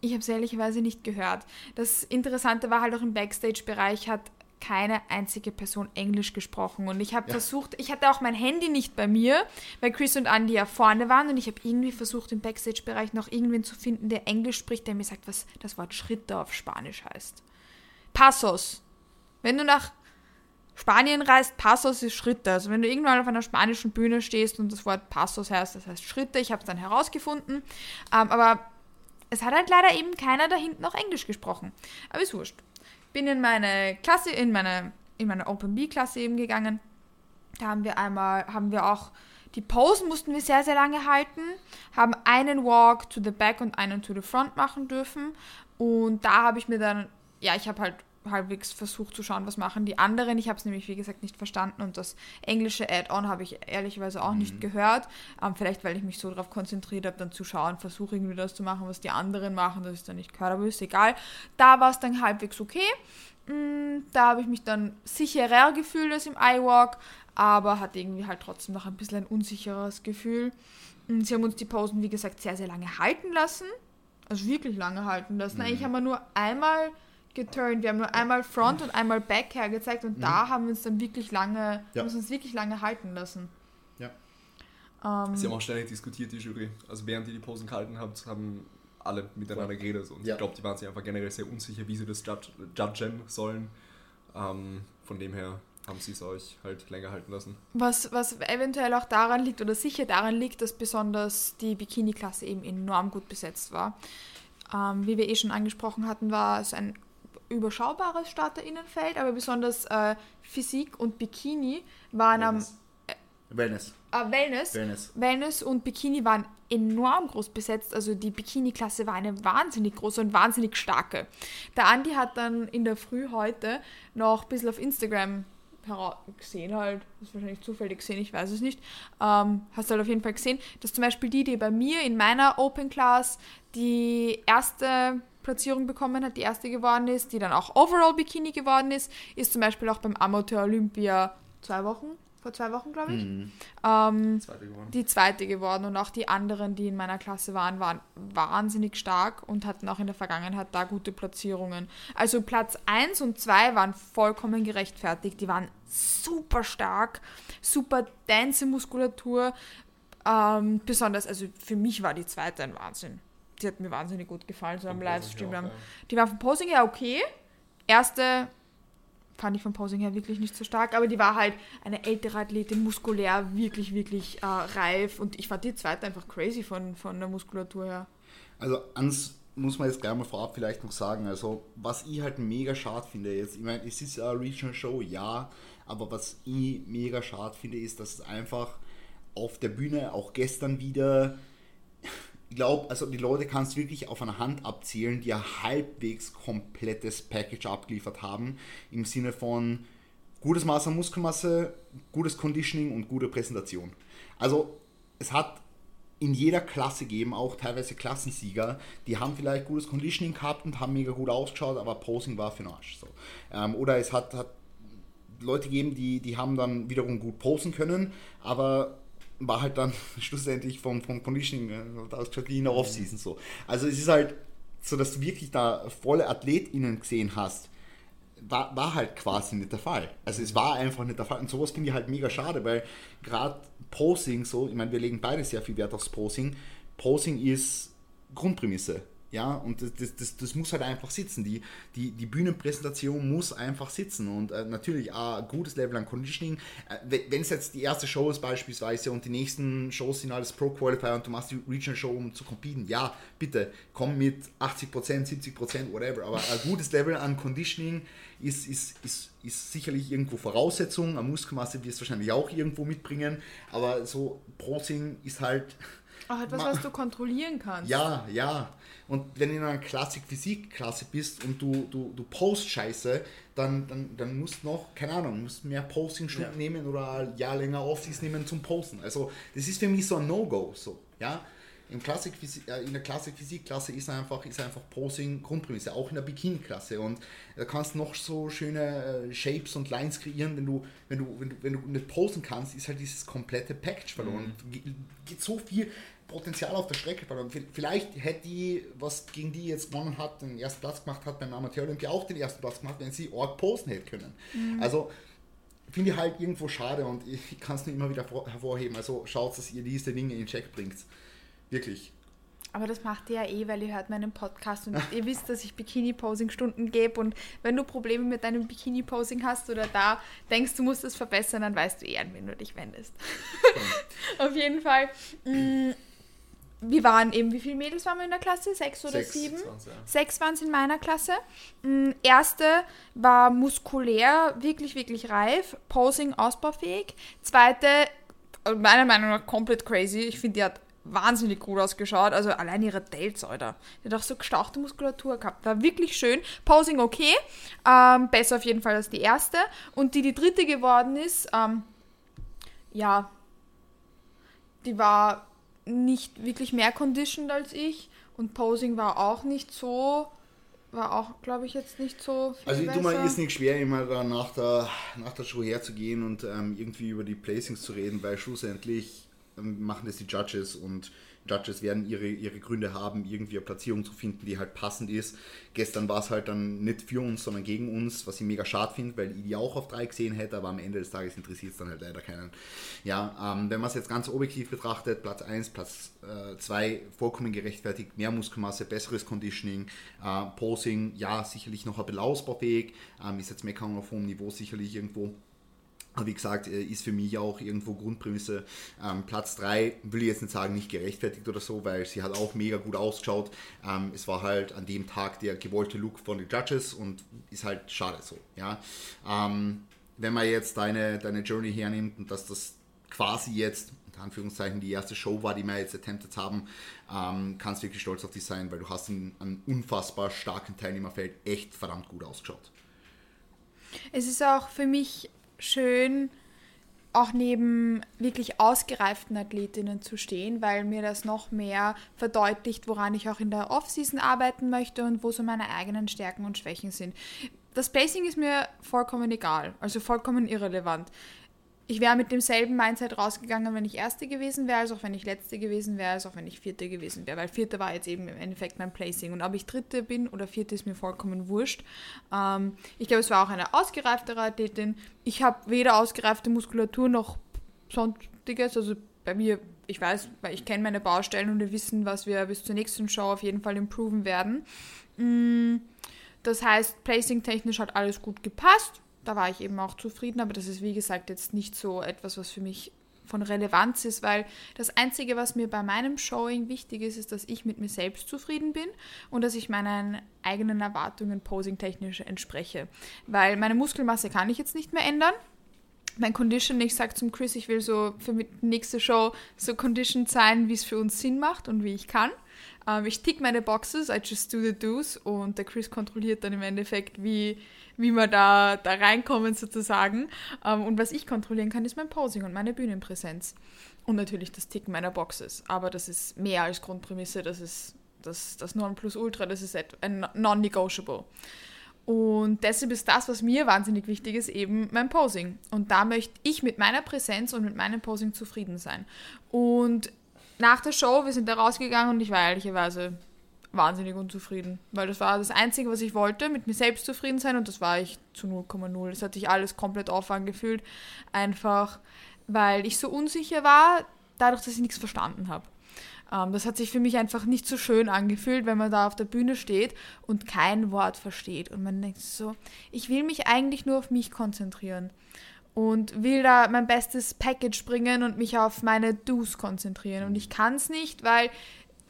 S1: ich habe es ehrlicherweise nicht gehört. Das Interessante war halt auch im Backstage-Bereich hat keine einzige Person Englisch gesprochen. Und ich habe ja. versucht, ich hatte auch mein Handy nicht bei mir, weil Chris und Andy ja vorne waren und ich habe irgendwie versucht, im Backstage-Bereich noch irgendwen zu finden, der Englisch spricht, der mir sagt, was das Wort Schritte auf Spanisch heißt. Passos. Wenn du nach Spanien reist, Passos ist Schritte. Also wenn du irgendwann auf einer spanischen Bühne stehst und das Wort Passos heißt, das heißt Schritte, ich habe es dann herausgefunden. Ähm, aber es hat halt leider eben keiner da hinten noch Englisch gesprochen. Aber ist wurscht bin in meine Klasse, in meine, in meine Open B-Klasse eben gegangen. Da haben wir einmal, haben wir auch die Posen mussten wir sehr, sehr lange halten, haben einen Walk to the back und einen to the front machen dürfen. Und da habe ich mir dann, ja, ich habe halt halbwegs versucht zu schauen, was machen die anderen. Ich habe es nämlich, wie gesagt, nicht verstanden und das englische Add-on habe ich ehrlicherweise auch mhm. nicht gehört. Ähm, vielleicht, weil ich mich so darauf konzentriert habe, dann zu schauen, versuche irgendwie das zu machen, was die anderen machen, das ist dann nicht gehört, aber ist egal. Da war es dann halbwegs okay. Mm, da habe ich mich dann sicherer gefühlt als im iWalk, aber hatte irgendwie halt trotzdem noch ein bisschen ein unsicheres Gefühl. Mm, sie haben uns die Posen, wie gesagt, sehr, sehr lange halten lassen. Also wirklich lange halten lassen. Mhm. Eigentlich haben wir nur einmal geturnt. Wir haben nur einmal Front und einmal Back hergezeigt und mhm. da haben wir uns dann wirklich lange, ja. uns wirklich lange halten lassen.
S2: Ja. Ähm, Sie haben auch ständig diskutiert, die Jury. Also während ihr die Posen gehalten habt, haben alle miteinander geredet und
S3: Ja.
S2: ich glaube, die waren sich einfach generell sehr unsicher, wie sie das judge, judgen sollen. Ähm, von dem her haben sie es euch halt länger halten lassen.
S1: Was, was eventuell auch daran liegt oder sicher daran liegt, dass besonders die Bikini-Klasse eben enorm gut besetzt war. Ähm, wie wir eh schon angesprochen hatten, war es ein überschaubares Starterinnenfeld, aber besonders äh, Physik und Bikini waren am
S3: Wellness.
S1: äh, Wellness.
S3: Wellness.
S1: Wellness und Bikini waren enorm groß besetzt. Also die Bikini-Klasse war eine wahnsinnig große und wahnsinnig starke. Der Andi hat dann in der Früh heute noch ein bisschen auf Instagram gesehen halt, ist wahrscheinlich zufällig gesehen, ich weiß es nicht, ähm, hast du halt auf jeden Fall gesehen, dass zum Beispiel die, die bei mir in meiner Open Class die erste Platzierung bekommen hat, die erste geworden ist, die dann auch Overall Bikini geworden ist, ist zum Beispiel auch beim Amateur Olympia zwei Wochen, vor zwei Wochen glaube ich, ähm,
S2: Zweite
S1: die zweite geworden und auch die anderen, die in meiner Klasse waren, waren wahnsinnig stark und hatten auch in der Vergangenheit da gute Platzierungen. Also Platz 1 und 2 waren vollkommen gerechtfertigt. Die waren super stark, super dense Muskulatur. Ähm, besonders, also für mich war die zweite ein Wahnsinn. Die hat mir wahnsinnig gut gefallen, so am Livestream.
S2: Auch,
S1: Am- Die war vom Posing her okay. Erste fand ich vom Posing her wirklich nicht so stark, aber die war halt eine ältere Athletin, muskulär, wirklich, wirklich äh, reif und ich fand die zweite einfach crazy von, von der Muskulatur her.
S3: Also ans muss man jetzt gleich mal vorab vielleicht noch sagen, also was ich halt mega schade finde jetzt, ich meine, es ist eine Regional Show, ja, aber was ich mega schade finde, ist, dass es einfach auf der Bühne, auch gestern wieder, glaube, also die Leute kannst du wirklich auf einer Hand abzählen, die ein halbwegs komplettes Package abgeliefert haben, im Sinne von gutes Maß an Muskelmasse, gutes Conditioning und gute Präsentation. Also es hat in jeder Klasse gegeben, auch teilweise Klassensieger, die haben vielleicht gutes Conditioning gehabt und haben mega gut ausgeschaut, aber Posing war für den Arsch. So. Ähm, oder es hat, hat Leute gegeben, die, die haben dann wiederum gut posen können, aber war halt dann schlussendlich vom, vom Conditioning äh, ausgeschaut wie in der Offseason so. Also es ist halt so, dass du wirklich da volle AthletInnen gesehen hast, war, war halt quasi nicht der Fall. Also es war einfach nicht der Fall. Und sowas finde ich halt mega schade, weil gerade Posing so, ich meine, wir legen beide sehr viel Wert aufs Posing. Posing ist Grundprämisse. Ja, und das, das, das, das muss halt einfach sitzen. Die, die, die Bühnenpräsentation muss einfach sitzen. Und äh, natürlich ein gutes Level an Conditioning. Äh, wenn es jetzt die erste Show ist beispielsweise und die nächsten Shows sind alles Pro-Qualifier und du machst die Regional Show, um zu competen, ja, bitte, komm mit 80%, 70%, whatever. Aber ein gutes Level an Conditioning ist, ist, ist, ist sicherlich irgendwo Voraussetzung. Eine Muskelmasse wirst du wahrscheinlich auch irgendwo mitbringen. Aber so Posing ist halt...
S1: Auch etwas, was du kontrollieren kannst.
S3: Ja, ja. Und wenn du in einer Klassik-Physik-Klasse bist und du, du, du post scheiße, dann, dann, dann musst du noch, keine Ahnung, musst mehr Posting-Stunden
S2: Ja.
S3: nehmen oder ein Jahr länger Offseason nehmen zum Posten. Also das ist für mich so ein No-Go. So, ja? Im Klassik äh, in der Klassik-Physik-Klasse ist einfach, ist einfach Posing Grundprämisse, auch in der Bikini-Klasse. Und da kannst du noch so schöne äh, Shapes und Lines kreieren, wenn du, wenn du, wenn du, wenn du nicht posen kannst, ist halt dieses komplette Package verloren. Ge- Geht so viel Potenzial auf der Strecke verloren. Vielleicht hätte die, was gegen die jetzt gewonnen hat, den ersten Platz gemacht hat beim Amateur Olympia, auch den ersten Platz gemacht, wenn sie Org posten hätte können. Also finde ich halt irgendwo schade und ich kann es nur immer wieder vor- hervorheben. Also schaut, dass ihr diese Dinge in Check bringt. Wirklich.
S1: Aber das macht ihr ja eh, weil ihr hört meinen Podcast und ihr wisst, dass ich Bikini-Posing-Stunden gebe und wenn du Probleme mit deinem Bikini-Posing hast oder da denkst, du musst es verbessern, dann weißt du eh, an wen du dich wendest. Auf jeden Fall. mh, Wir waren eben, wie viele Mädels waren wir in der Klasse? Sechs oder
S3: Sechs.
S1: sieben?
S2: Sechs waren's, ja.
S1: Sechs waren es in meiner Klasse. Mm, Erste war muskulär, wirklich, wirklich reif. Posing ausbaufähig. Zweite, meiner Meinung nach komplett crazy. Ich finde, die hat wahnsinnig gut ausgeschaut. Also allein ihre Delts, Alter. Die hat auch so gestauchte Muskulatur gehabt. War wirklich schön. Posing okay. Ähm, besser auf jeden Fall als die erste. Und die, die dritte geworden ist, ähm, ja, die war nicht wirklich mehr conditioned als ich und Posing war auch nicht so, war auch, glaube ich, jetzt nicht so
S3: Also ich tue mir
S1: besser.
S3: ist nicht schwer, immer da nach der, nach der Show herzugehen und ähm, irgendwie über die Placings zu reden, weil schlussendlich dann machen das die Judges und Judges werden ihre, ihre Gründe haben, irgendwie eine Platzierung zu finden, die halt passend ist. Gestern war es halt dann nicht für uns, sondern gegen uns, was ich mega schade finde, weil ich die auch auf drei gesehen hätte, aber am Ende des Tages interessiert es dann halt leider keinen. Ja, ähm, wenn man es jetzt ganz objektiv betrachtet, Platz 1, Platz 2 äh, vollkommen gerechtfertigt, mehr Muskelmasse, besseres Conditioning, äh, Posing, ja, sicherlich noch ein bisschen ausbaufähig, ähm, ist jetzt Meckern auf hohem Niveau sicherlich irgendwo aber wie gesagt, äh, ist für mich auch irgendwo Grundprämisse. Ähm, Platz 3 will ich jetzt nicht sagen, nicht gerechtfertigt oder so, weil sie hat auch mega gut ausgeschaut. Ähm, es war halt an dem Tag der gewollte Look von den Judges und ist halt schade so. Ja? Ähm, wenn man jetzt deine, deine Journey hernimmt und dass das quasi jetzt, in Anführungszeichen, die erste Show war, die wir jetzt attempted haben, ähm, kannst du wirklich stolz auf dich sein, weil du hast in einem unfassbar starken Teilnehmerfeld echt verdammt gut ausgeschaut.
S1: Es ist auch für mich schön, auch neben wirklich ausgereiften Athletinnen zu stehen, weil mir das noch mehr verdeutlicht, woran ich auch in der Offseason arbeiten möchte und wo so meine eigenen Stärken und Schwächen sind. Das Pacing ist mir vollkommen egal, also vollkommen irrelevant ich wäre mit demselben Mindset rausgegangen, wenn ich Erste gewesen wäre, als auch wenn ich Letzte gewesen wäre, als auch wenn ich Vierte gewesen wäre, weil Vierte war jetzt eben im Endeffekt mein Placing. Und ob ich Dritte bin oder Vierte ist mir vollkommen wurscht. Ähm, ich glaube, es war auch eine ausgereiftere Athletin. Ich habe weder ausgereifte Muskulatur noch sonstiges. Also bei mir, ich weiß, weil ich kenne meine Baustellen und wir wissen, was wir bis zur nächsten Show auf jeden Fall improven werden. Mm, das heißt, placing-technisch hat alles gut gepasst da war ich eben auch zufrieden, aber das ist wie gesagt jetzt nicht so etwas, was für mich von Relevanz ist, weil das Einzige, was mir bei meinem Showing wichtig ist, ist, dass ich mit mir selbst zufrieden bin und dass ich meinen eigenen Erwartungen posing-technisch entspreche. Weil meine Muskelmasse kann ich jetzt nicht mehr ändern. Mein Condition, ich sage zum Chris, ich will so für die nächste Show so Condition sein, wie es für uns Sinn macht und wie ich kann. Ähm, ich tick meine Boxes, I just do the do's und der Chris kontrolliert dann im Endeffekt, wie wie wir da, da reinkommen sozusagen. Ähm, und was ich kontrollieren kann, ist mein Posing und meine Bühnenpräsenz. Und natürlich das Ticken meiner Boxes. Aber das ist mehr als Grundprämisse, das ist das, das Nonplusultra, das ist ein non-negotiable. Und deshalb ist das, was mir wahnsinnig wichtig ist, eben mein Posing. Und da möchte ich mit meiner Präsenz und mit meinem Posing zufrieden sein. Und nach der Show, wir sind da rausgegangen und ich war ehrlicherweise wahnsinnig unzufrieden, weil das war das Einzige, was ich wollte, mit mir selbst zufrieden sein und das war ich zu 0,0. Es hat sich alles komplett off angefühlt, einfach weil ich so unsicher war, dadurch, dass ich nichts verstanden habe. Ähm, das hat sich für mich einfach nicht so schön angefühlt, wenn man da auf der Bühne steht und kein Wort versteht und man denkt so, ich will mich eigentlich nur auf mich konzentrieren und will da mein bestes Package bringen und mich auf meine Do's konzentrieren. Und ich kann es nicht, weil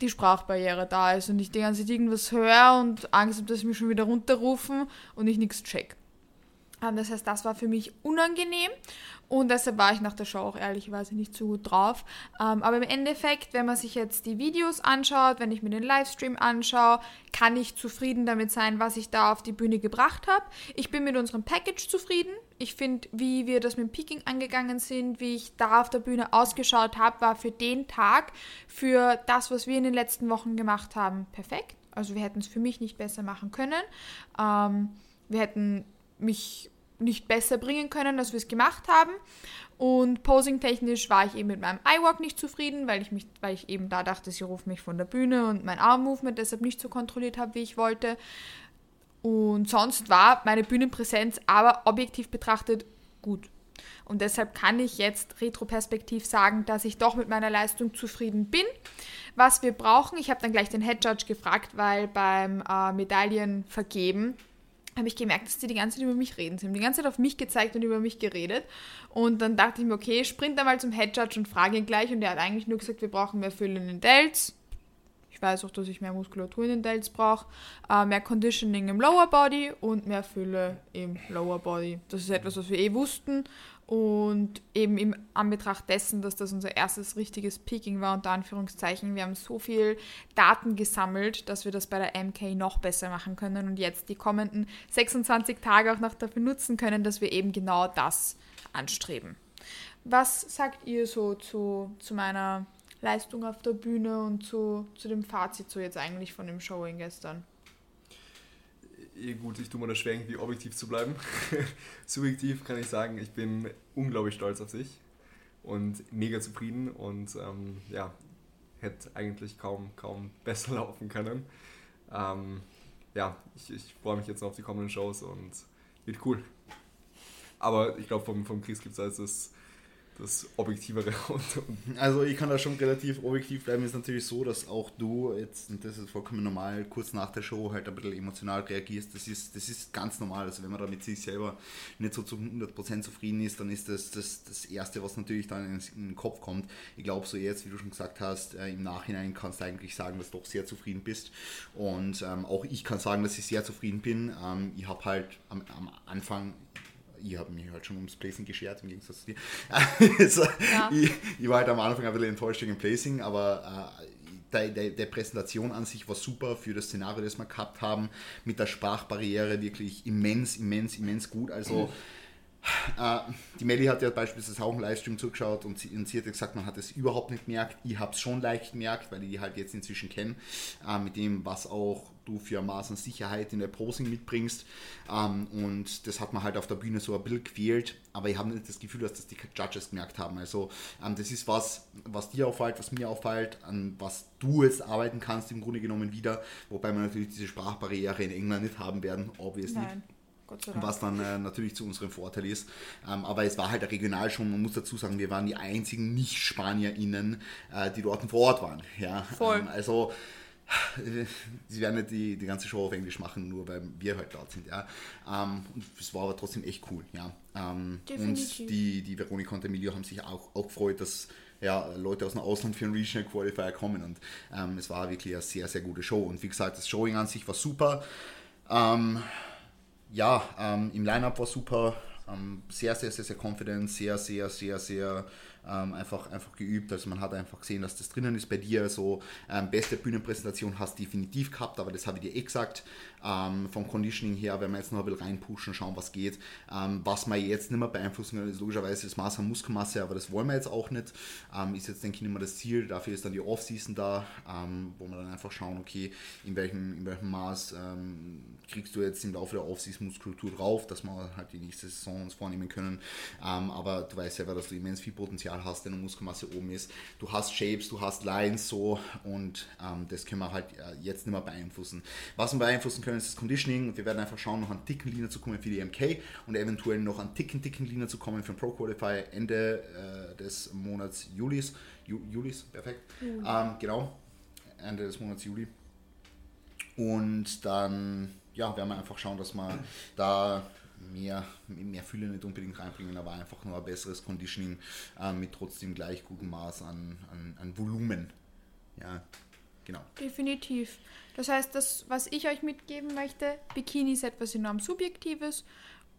S1: die Sprachbarriere da ist und ich die ganze Zeit irgendwas höre und Angst habe, dass sie mich schon wieder runterrufen und ich nichts check. Ähm, das heißt, das war für mich unangenehm und deshalb war ich nach der Show auch ehrlicherweise nicht so gut drauf. Ähm, aber im Endeffekt, wenn man sich jetzt die Videos anschaut, wenn ich mir den Livestream anschaue, kann ich zufrieden damit sein, was ich da auf die Bühne gebracht habe. Ich bin mit unserem Package zufrieden. Ich finde, wie wir das mit dem Peaking angegangen sind, wie ich da auf der Bühne ausgeschaut habe, war für den Tag, für das, was wir in den letzten Wochen gemacht haben, perfekt. Also wir hätten es für mich nicht besser machen können. Ähm, wir hätten mich nicht besser bringen können, als wir es gemacht haben. Und posing-technisch war ich eben mit meinem iWalk nicht zufrieden, weil ich, mich, weil ich eben da dachte, sie ruft mich von der Bühne und mein Arm-Movement deshalb nicht so kontrolliert habe, wie ich wollte. Und sonst war meine Bühnenpräsenz aber objektiv betrachtet gut. Und deshalb kann ich jetzt retroperspektiv sagen, dass ich doch mit meiner Leistung zufrieden bin. Was wir brauchen, ich habe dann gleich den Head Judge gefragt, weil beim äh, Medaillenvergeben habe ich gemerkt, dass die die ganze Zeit über mich reden. Sie haben die ganze Zeit auf mich gezeigt und über mich geredet. Und dann dachte ich mir, okay, sprint da mal zum Head Judge und frage ihn gleich. Und er hat eigentlich nur gesagt, wir brauchen mehr Füllen in Delts. Ich weiß auch, dass ich mehr Muskulatur in den Delts brauche, äh, mehr Conditioning im Lower Body und mehr Fülle im Lower Body. Das ist etwas, was wir eh wussten. Und eben im Anbetracht dessen, dass das unser erstes richtiges Peaking war, unter Anführungszeichen, wir haben so viel Daten gesammelt, dass wir das bei der MK noch besser machen können und jetzt die kommenden 26 Tage auch noch dafür nutzen können, dass wir eben genau das anstreben. Was sagt ihr so zu, zu meiner Leistung auf der Bühne und zu, zu dem Fazit so jetzt eigentlich von dem Showing gestern?
S2: eh gut, ich tue mir das schwer, irgendwie objektiv zu bleiben. Subjektiv kann ich sagen, ich bin unglaublich stolz auf dich. und mega zufrieden und ähm, ja, hätte eigentlich kaum, kaum besser laufen können. Ähm, ja, ich, ich freue mich jetzt noch auf die kommenden Shows und wird cool. Aber ich glaube, vom, vom Chris gibt es also das Objektivere.
S3: also ich kann da schon relativ objektiv bleiben. Ist natürlich so, dass auch du jetzt, und das ist vollkommen normal, kurz nach der Show halt ein bisschen emotional reagierst. Das ist, das ist ganz normal. Also wenn man da mit sich selber nicht so zu 100% zufrieden ist, dann ist das das, das Erste, was natürlich dann in den Kopf kommt. Ich glaube so jetzt, wie du schon gesagt hast, äh, im Nachhinein kannst du eigentlich sagen, dass du doch sehr zufrieden bist. Und ähm, auch ich kann sagen, dass ich sehr zufrieden bin. Ähm, ich habe halt am, am Anfang ich habe mich halt schon ums Placing geschert, im Gegensatz zu dir. also, ja. ich, ich, war halt am Anfang ein bisschen enttäuscht wegen dem aber äh, der, der, Präsentation an sich war super für das Szenario, das wir gehabt haben, mit der Sprachbarriere wirklich immens, immens, immens gut. Also mhm äh, die Melli hat ja beispielsweise auch einen Livestream zugeschaut und sie, und sie hat gesagt, man hat es überhaupt nicht gemerkt. Ich habe es schon leicht gemerkt, weil ich die halt jetzt inzwischen kenne, äh, mit dem, was auch du für Maß an Sicherheit in der Posing mitbringst. Ähm, und das hat man halt auf der Bühne so ein bisschen quält, aber ich habe nicht das Gefühl, dass das die Judges gemerkt haben. Also ähm, das ist was, was dir auffällt, was mir auffällt, an was du jetzt arbeiten kannst im Grunde genommen wieder, wobei wir natürlich diese Sprachbarriere in England nicht haben werden, obviously. Nein was dann äh, natürlich zu unserem Vorteil ist. Ähm, aber es war halt regional schon, man muss dazu sagen, wir waren die einzigen Nicht-SpanierInnen, äh, die dort vor Ort waren. Ja? Voll. Ähm, also sie werden nicht die, die ganze Show auf Englisch machen, nur weil wir halt dort sind. Ja. Ähm, und es war aber trotzdem echt cool. Ja. Ähm, und die, die Veronika und Emilio haben sich auch, auch gefreut, dass ja, Leute aus dem Ausland für einen Regional Qualifier kommen. Und ähm, es war wirklich eine sehr, sehr gute Show. Und wie gesagt, das Showing an sich war super. Ähm, ja, ähm, im Line-Up war super, ähm, sehr, sehr, sehr, sehr confident, sehr, sehr, sehr, sehr ähm, einfach, einfach geübt. Also man hat einfach gesehen, dass das drinnen ist bei dir. So ähm, beste Bühnenpräsentation hast du definitiv gehabt, aber das habe ich dir eh gesagt. Ähm, vom Conditioning her, wenn wir jetzt noch ein bisschen reinpushen, schauen, was geht. Ähm, was wir jetzt nicht mehr beeinflussen können, ist logischerweise das Maß an Muskelmasse, aber das wollen wir jetzt auch nicht. Ähm, ist jetzt, denke ich, nicht mehr das Ziel. Dafür ist dann die Off-Season da, ähm, wo wir dann einfach schauen, okay, in welchem, in welchem Maß kriegst du jetzt im Laufe der Off-Season Muskulatur drauf, dass wir halt die nächste Saison uns vornehmen können. aber du weißt selber, dass du immens viel Potenzial Potenzial hast, deine Muskelmasse oben ist. Du hast Shapes, du hast Lines so und ähm, das können wir halt äh, jetzt nicht mehr beeinflussen. Was wir beeinflussen können, ist das Conditioning. Wir werden einfach schauen, noch an dicken Linien zu kommen für die MK und eventuell noch an dicken, dicken Linien zu kommen für den Pro Qualify Ende äh, des Monats Julis. Ju Julis, perfekt. Mhm. Ähm, genau, Ende des Monats Juli. Und dann ja, werden wir einfach schauen, dass wir da mehr, mehr Fülle nicht unbedingt reinbringen, aber einfach nur ein besseres Conditioning äh, mit trotzdem gleich gutem Maß an, an, an Volumen. Ja, genau.
S1: Definitiv. Das heißt, das, was ich euch mitgeben möchte, Bikini ist etwas enorm Subjektives.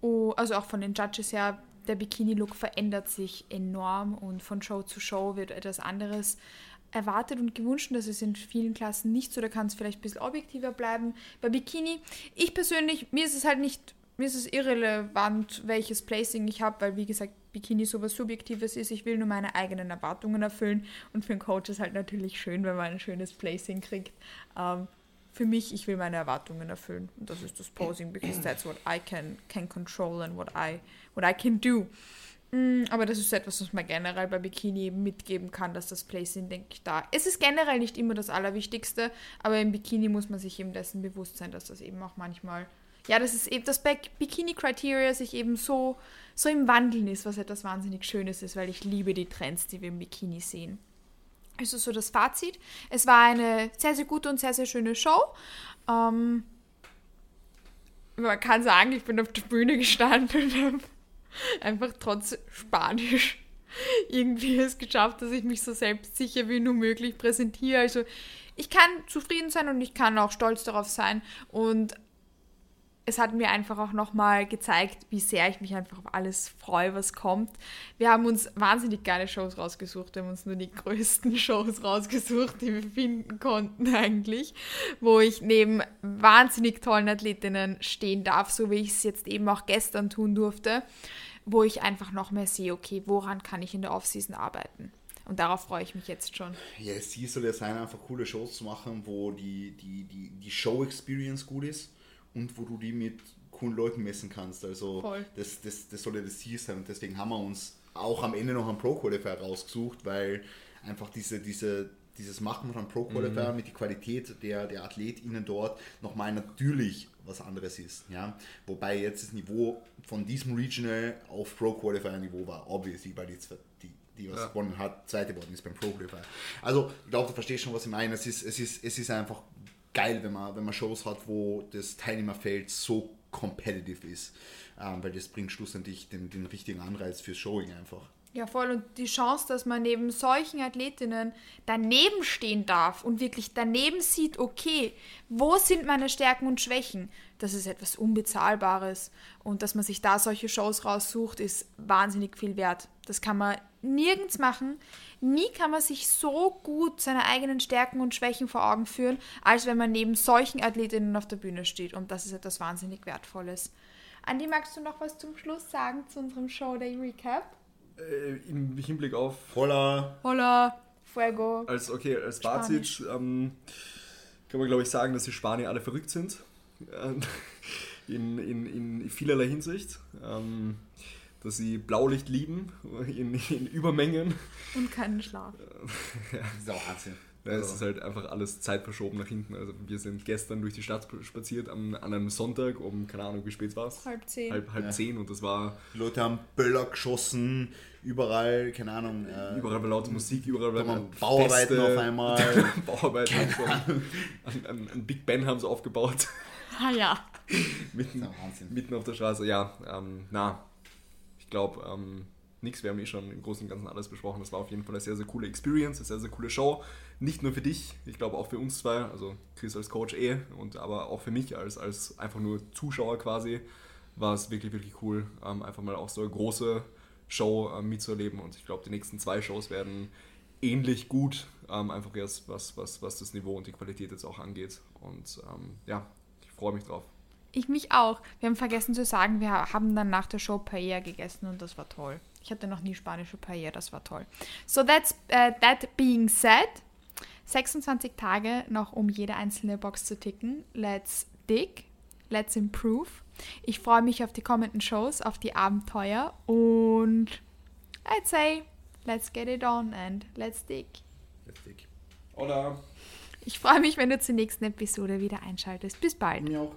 S1: Oh, also auch von den Judges her, der Bikini-Look verändert sich enorm und von Show zu Show wird etwas anderes erwartet und gewünscht. Das ist in vielen Klassen nicht so, da kann es vielleicht ein bisschen objektiver bleiben. Bei Bikini, ich persönlich, mir ist es halt nicht mir ist es irrelevant, welches Placing ich habe, weil wie gesagt, Bikini sowas Subjektives ist. Ich will nur meine eigenen Erwartungen erfüllen und für einen Coach ist halt natürlich schön, wenn man ein schönes Placing kriegt. Ähm, für mich, ich will meine Erwartungen erfüllen und das ist das Posing, because that's what I can, can control and what I, what I can do. Mm, aber das ist etwas, was man generell bei Bikini mitgeben kann, dass das Placing, denke ich, da. Es ist generell nicht immer das Allerwichtigste, aber im Bikini muss man sich eben dessen bewusst sein, dass das eben auch manchmal ja, das ist eben das Bikini-Criteria sich eben so, so im Wandeln ist, was etwas wahnsinnig Schönes ist, weil ich liebe die Trends, die wir im Bikini sehen. Also so das Fazit. Es war eine sehr, sehr gute und sehr, sehr schöne Show. Ähm, man kann sagen, ich bin auf der Bühne gestanden und habe einfach trotz Spanisch irgendwie es geschafft, dass ich mich so selbstsicher wie nur möglich präsentiere. Also ich kann zufrieden sein und ich kann auch stolz darauf sein. Und es hat mir einfach auch nochmal gezeigt, wie sehr ich mich einfach auf alles freue, was kommt. Wir haben uns wahnsinnig geile Shows rausgesucht. Wir haben uns nur die größten Shows rausgesucht, die wir finden konnten eigentlich, wo ich neben wahnsinnig tollen Athletinnen stehen darf, so wie ich es jetzt eben auch gestern tun durfte, wo ich einfach noch mehr sehe, okay, woran kann ich in der Offseason arbeiten? Und darauf freue ich mich jetzt schon.
S3: Ja, es soll ja sein, einfach coole Shows zu machen, wo die, die, die, die Show-Experience gut ist und wo du die mit coolen Leuten messen kannst. Also das, das, das soll ja das Ziel sein und deswegen haben wir uns auch am Ende noch einen Pro-Qualifier rausgesucht, weil einfach diese, diese, dieses Machen von einem Pro-Qualifier mit der Qualität der, der AthletInnen dort nochmal natürlich was anderes ist. Ja? Wobei jetzt das Niveau von diesem Regional auf Pro-Qualifier-Niveau war, obviously, weil die, die, die was
S2: Ja.
S3: gewonnen hat, zweite geworden ist beim Pro-Qualifier. Also, ich glaube, du verstehst schon, was ich meine. Es ist, es ist, es ist einfach geil, wenn man, wenn man Shows hat, wo das Teilnehmerfeld so competitive ist. Ähm, weil das bringt schlussendlich den, den richtigen Anreiz fürs Showing einfach.
S1: Ja, voll. Und die Chance, dass man neben solchen Athletinnen daneben stehen darf und wirklich daneben sieht, okay, wo sind meine Stärken und Schwächen? Das ist etwas Unbezahlbares. Und dass man sich da solche Shows raussucht, ist wahnsinnig viel wert. Das kann man nirgends machen. Nie kann man sich so gut seine eigenen Stärken und Schwächen vor Augen führen, als wenn man neben solchen Athletinnen auf der Bühne steht. Und das ist etwas wahnsinnig Wertvolles. Andi, magst du noch was zum Schluss sagen zu unserem Show Day Recap?
S2: Äh, Im Hinblick auf
S3: Voller
S1: Hola, Fuego.
S2: Als, okay, als Fazit ähm, kann man, glaube ich, sagen, dass die Spanier alle verrückt sind. Äh, In, in, in vielerlei Hinsicht. Ähm, dass sie Blaulicht lieben in, in Übermengen.
S1: Und keinen Schlaf.
S3: dieser Wahnsinn.
S2: Ja, es ist halt einfach alles zeitverschoben nach hinten. Also wir sind gestern durch die Stadt spaziert am, an einem Sonntag um, keine Ahnung, wie spät war es?
S1: Halb zehn.
S2: Halb, halb
S3: Ja.
S2: zehn und das war
S3: Die Leute haben Böller geschossen, überall, keine Ahnung. Äh,
S2: überall war laute Musik, überall waren
S3: Bauarbeiten
S2: Feste.
S3: auf einmal.
S2: Bauarbeiten. Ein, ein, ein Big Ben haben sie aufgebaut.
S1: Ah ja.
S2: mitten,
S3: Das ist ja Wahnsinn.
S2: mitten auf der Straße. Ja, ähm, na, glaube, ähm, nix. Wir haben eh schon im Großen und Ganzen alles besprochen. Das war auf jeden Fall eine sehr, sehr coole Experience, eine sehr, sehr coole Show. Nicht nur für dich, ich glaube auch für uns zwei, also Chris als Coach eh, und aber auch für mich als, als einfach nur Zuschauer quasi, war es wirklich, wirklich cool, ähm, einfach mal auch so eine große Show ähm, mitzuerleben. Und ich glaube, die nächsten zwei Shows werden ähnlich gut, ähm, einfach erst was, was, was das Niveau und die Qualität jetzt auch angeht. Und ähm, ja, ich freue mich drauf.
S1: Ich mich auch. Wir haben vergessen zu sagen, wir haben dann nach der Show Paella gegessen und das war toll. Ich hatte noch nie spanische Paella, das war toll. So that's uh, that being said, 26 Tage noch, um jede einzelne Box zu ticken. Let's dig, let's improve. Ich freue mich auf die kommenden Shows, auf die Abenteuer und I'd say, let's get it on and let's dig.
S2: Heftig. Oder?
S1: Ich freue mich, wenn du zur nächsten Episode wieder einschaltest. Bis bald.
S3: Mir auch.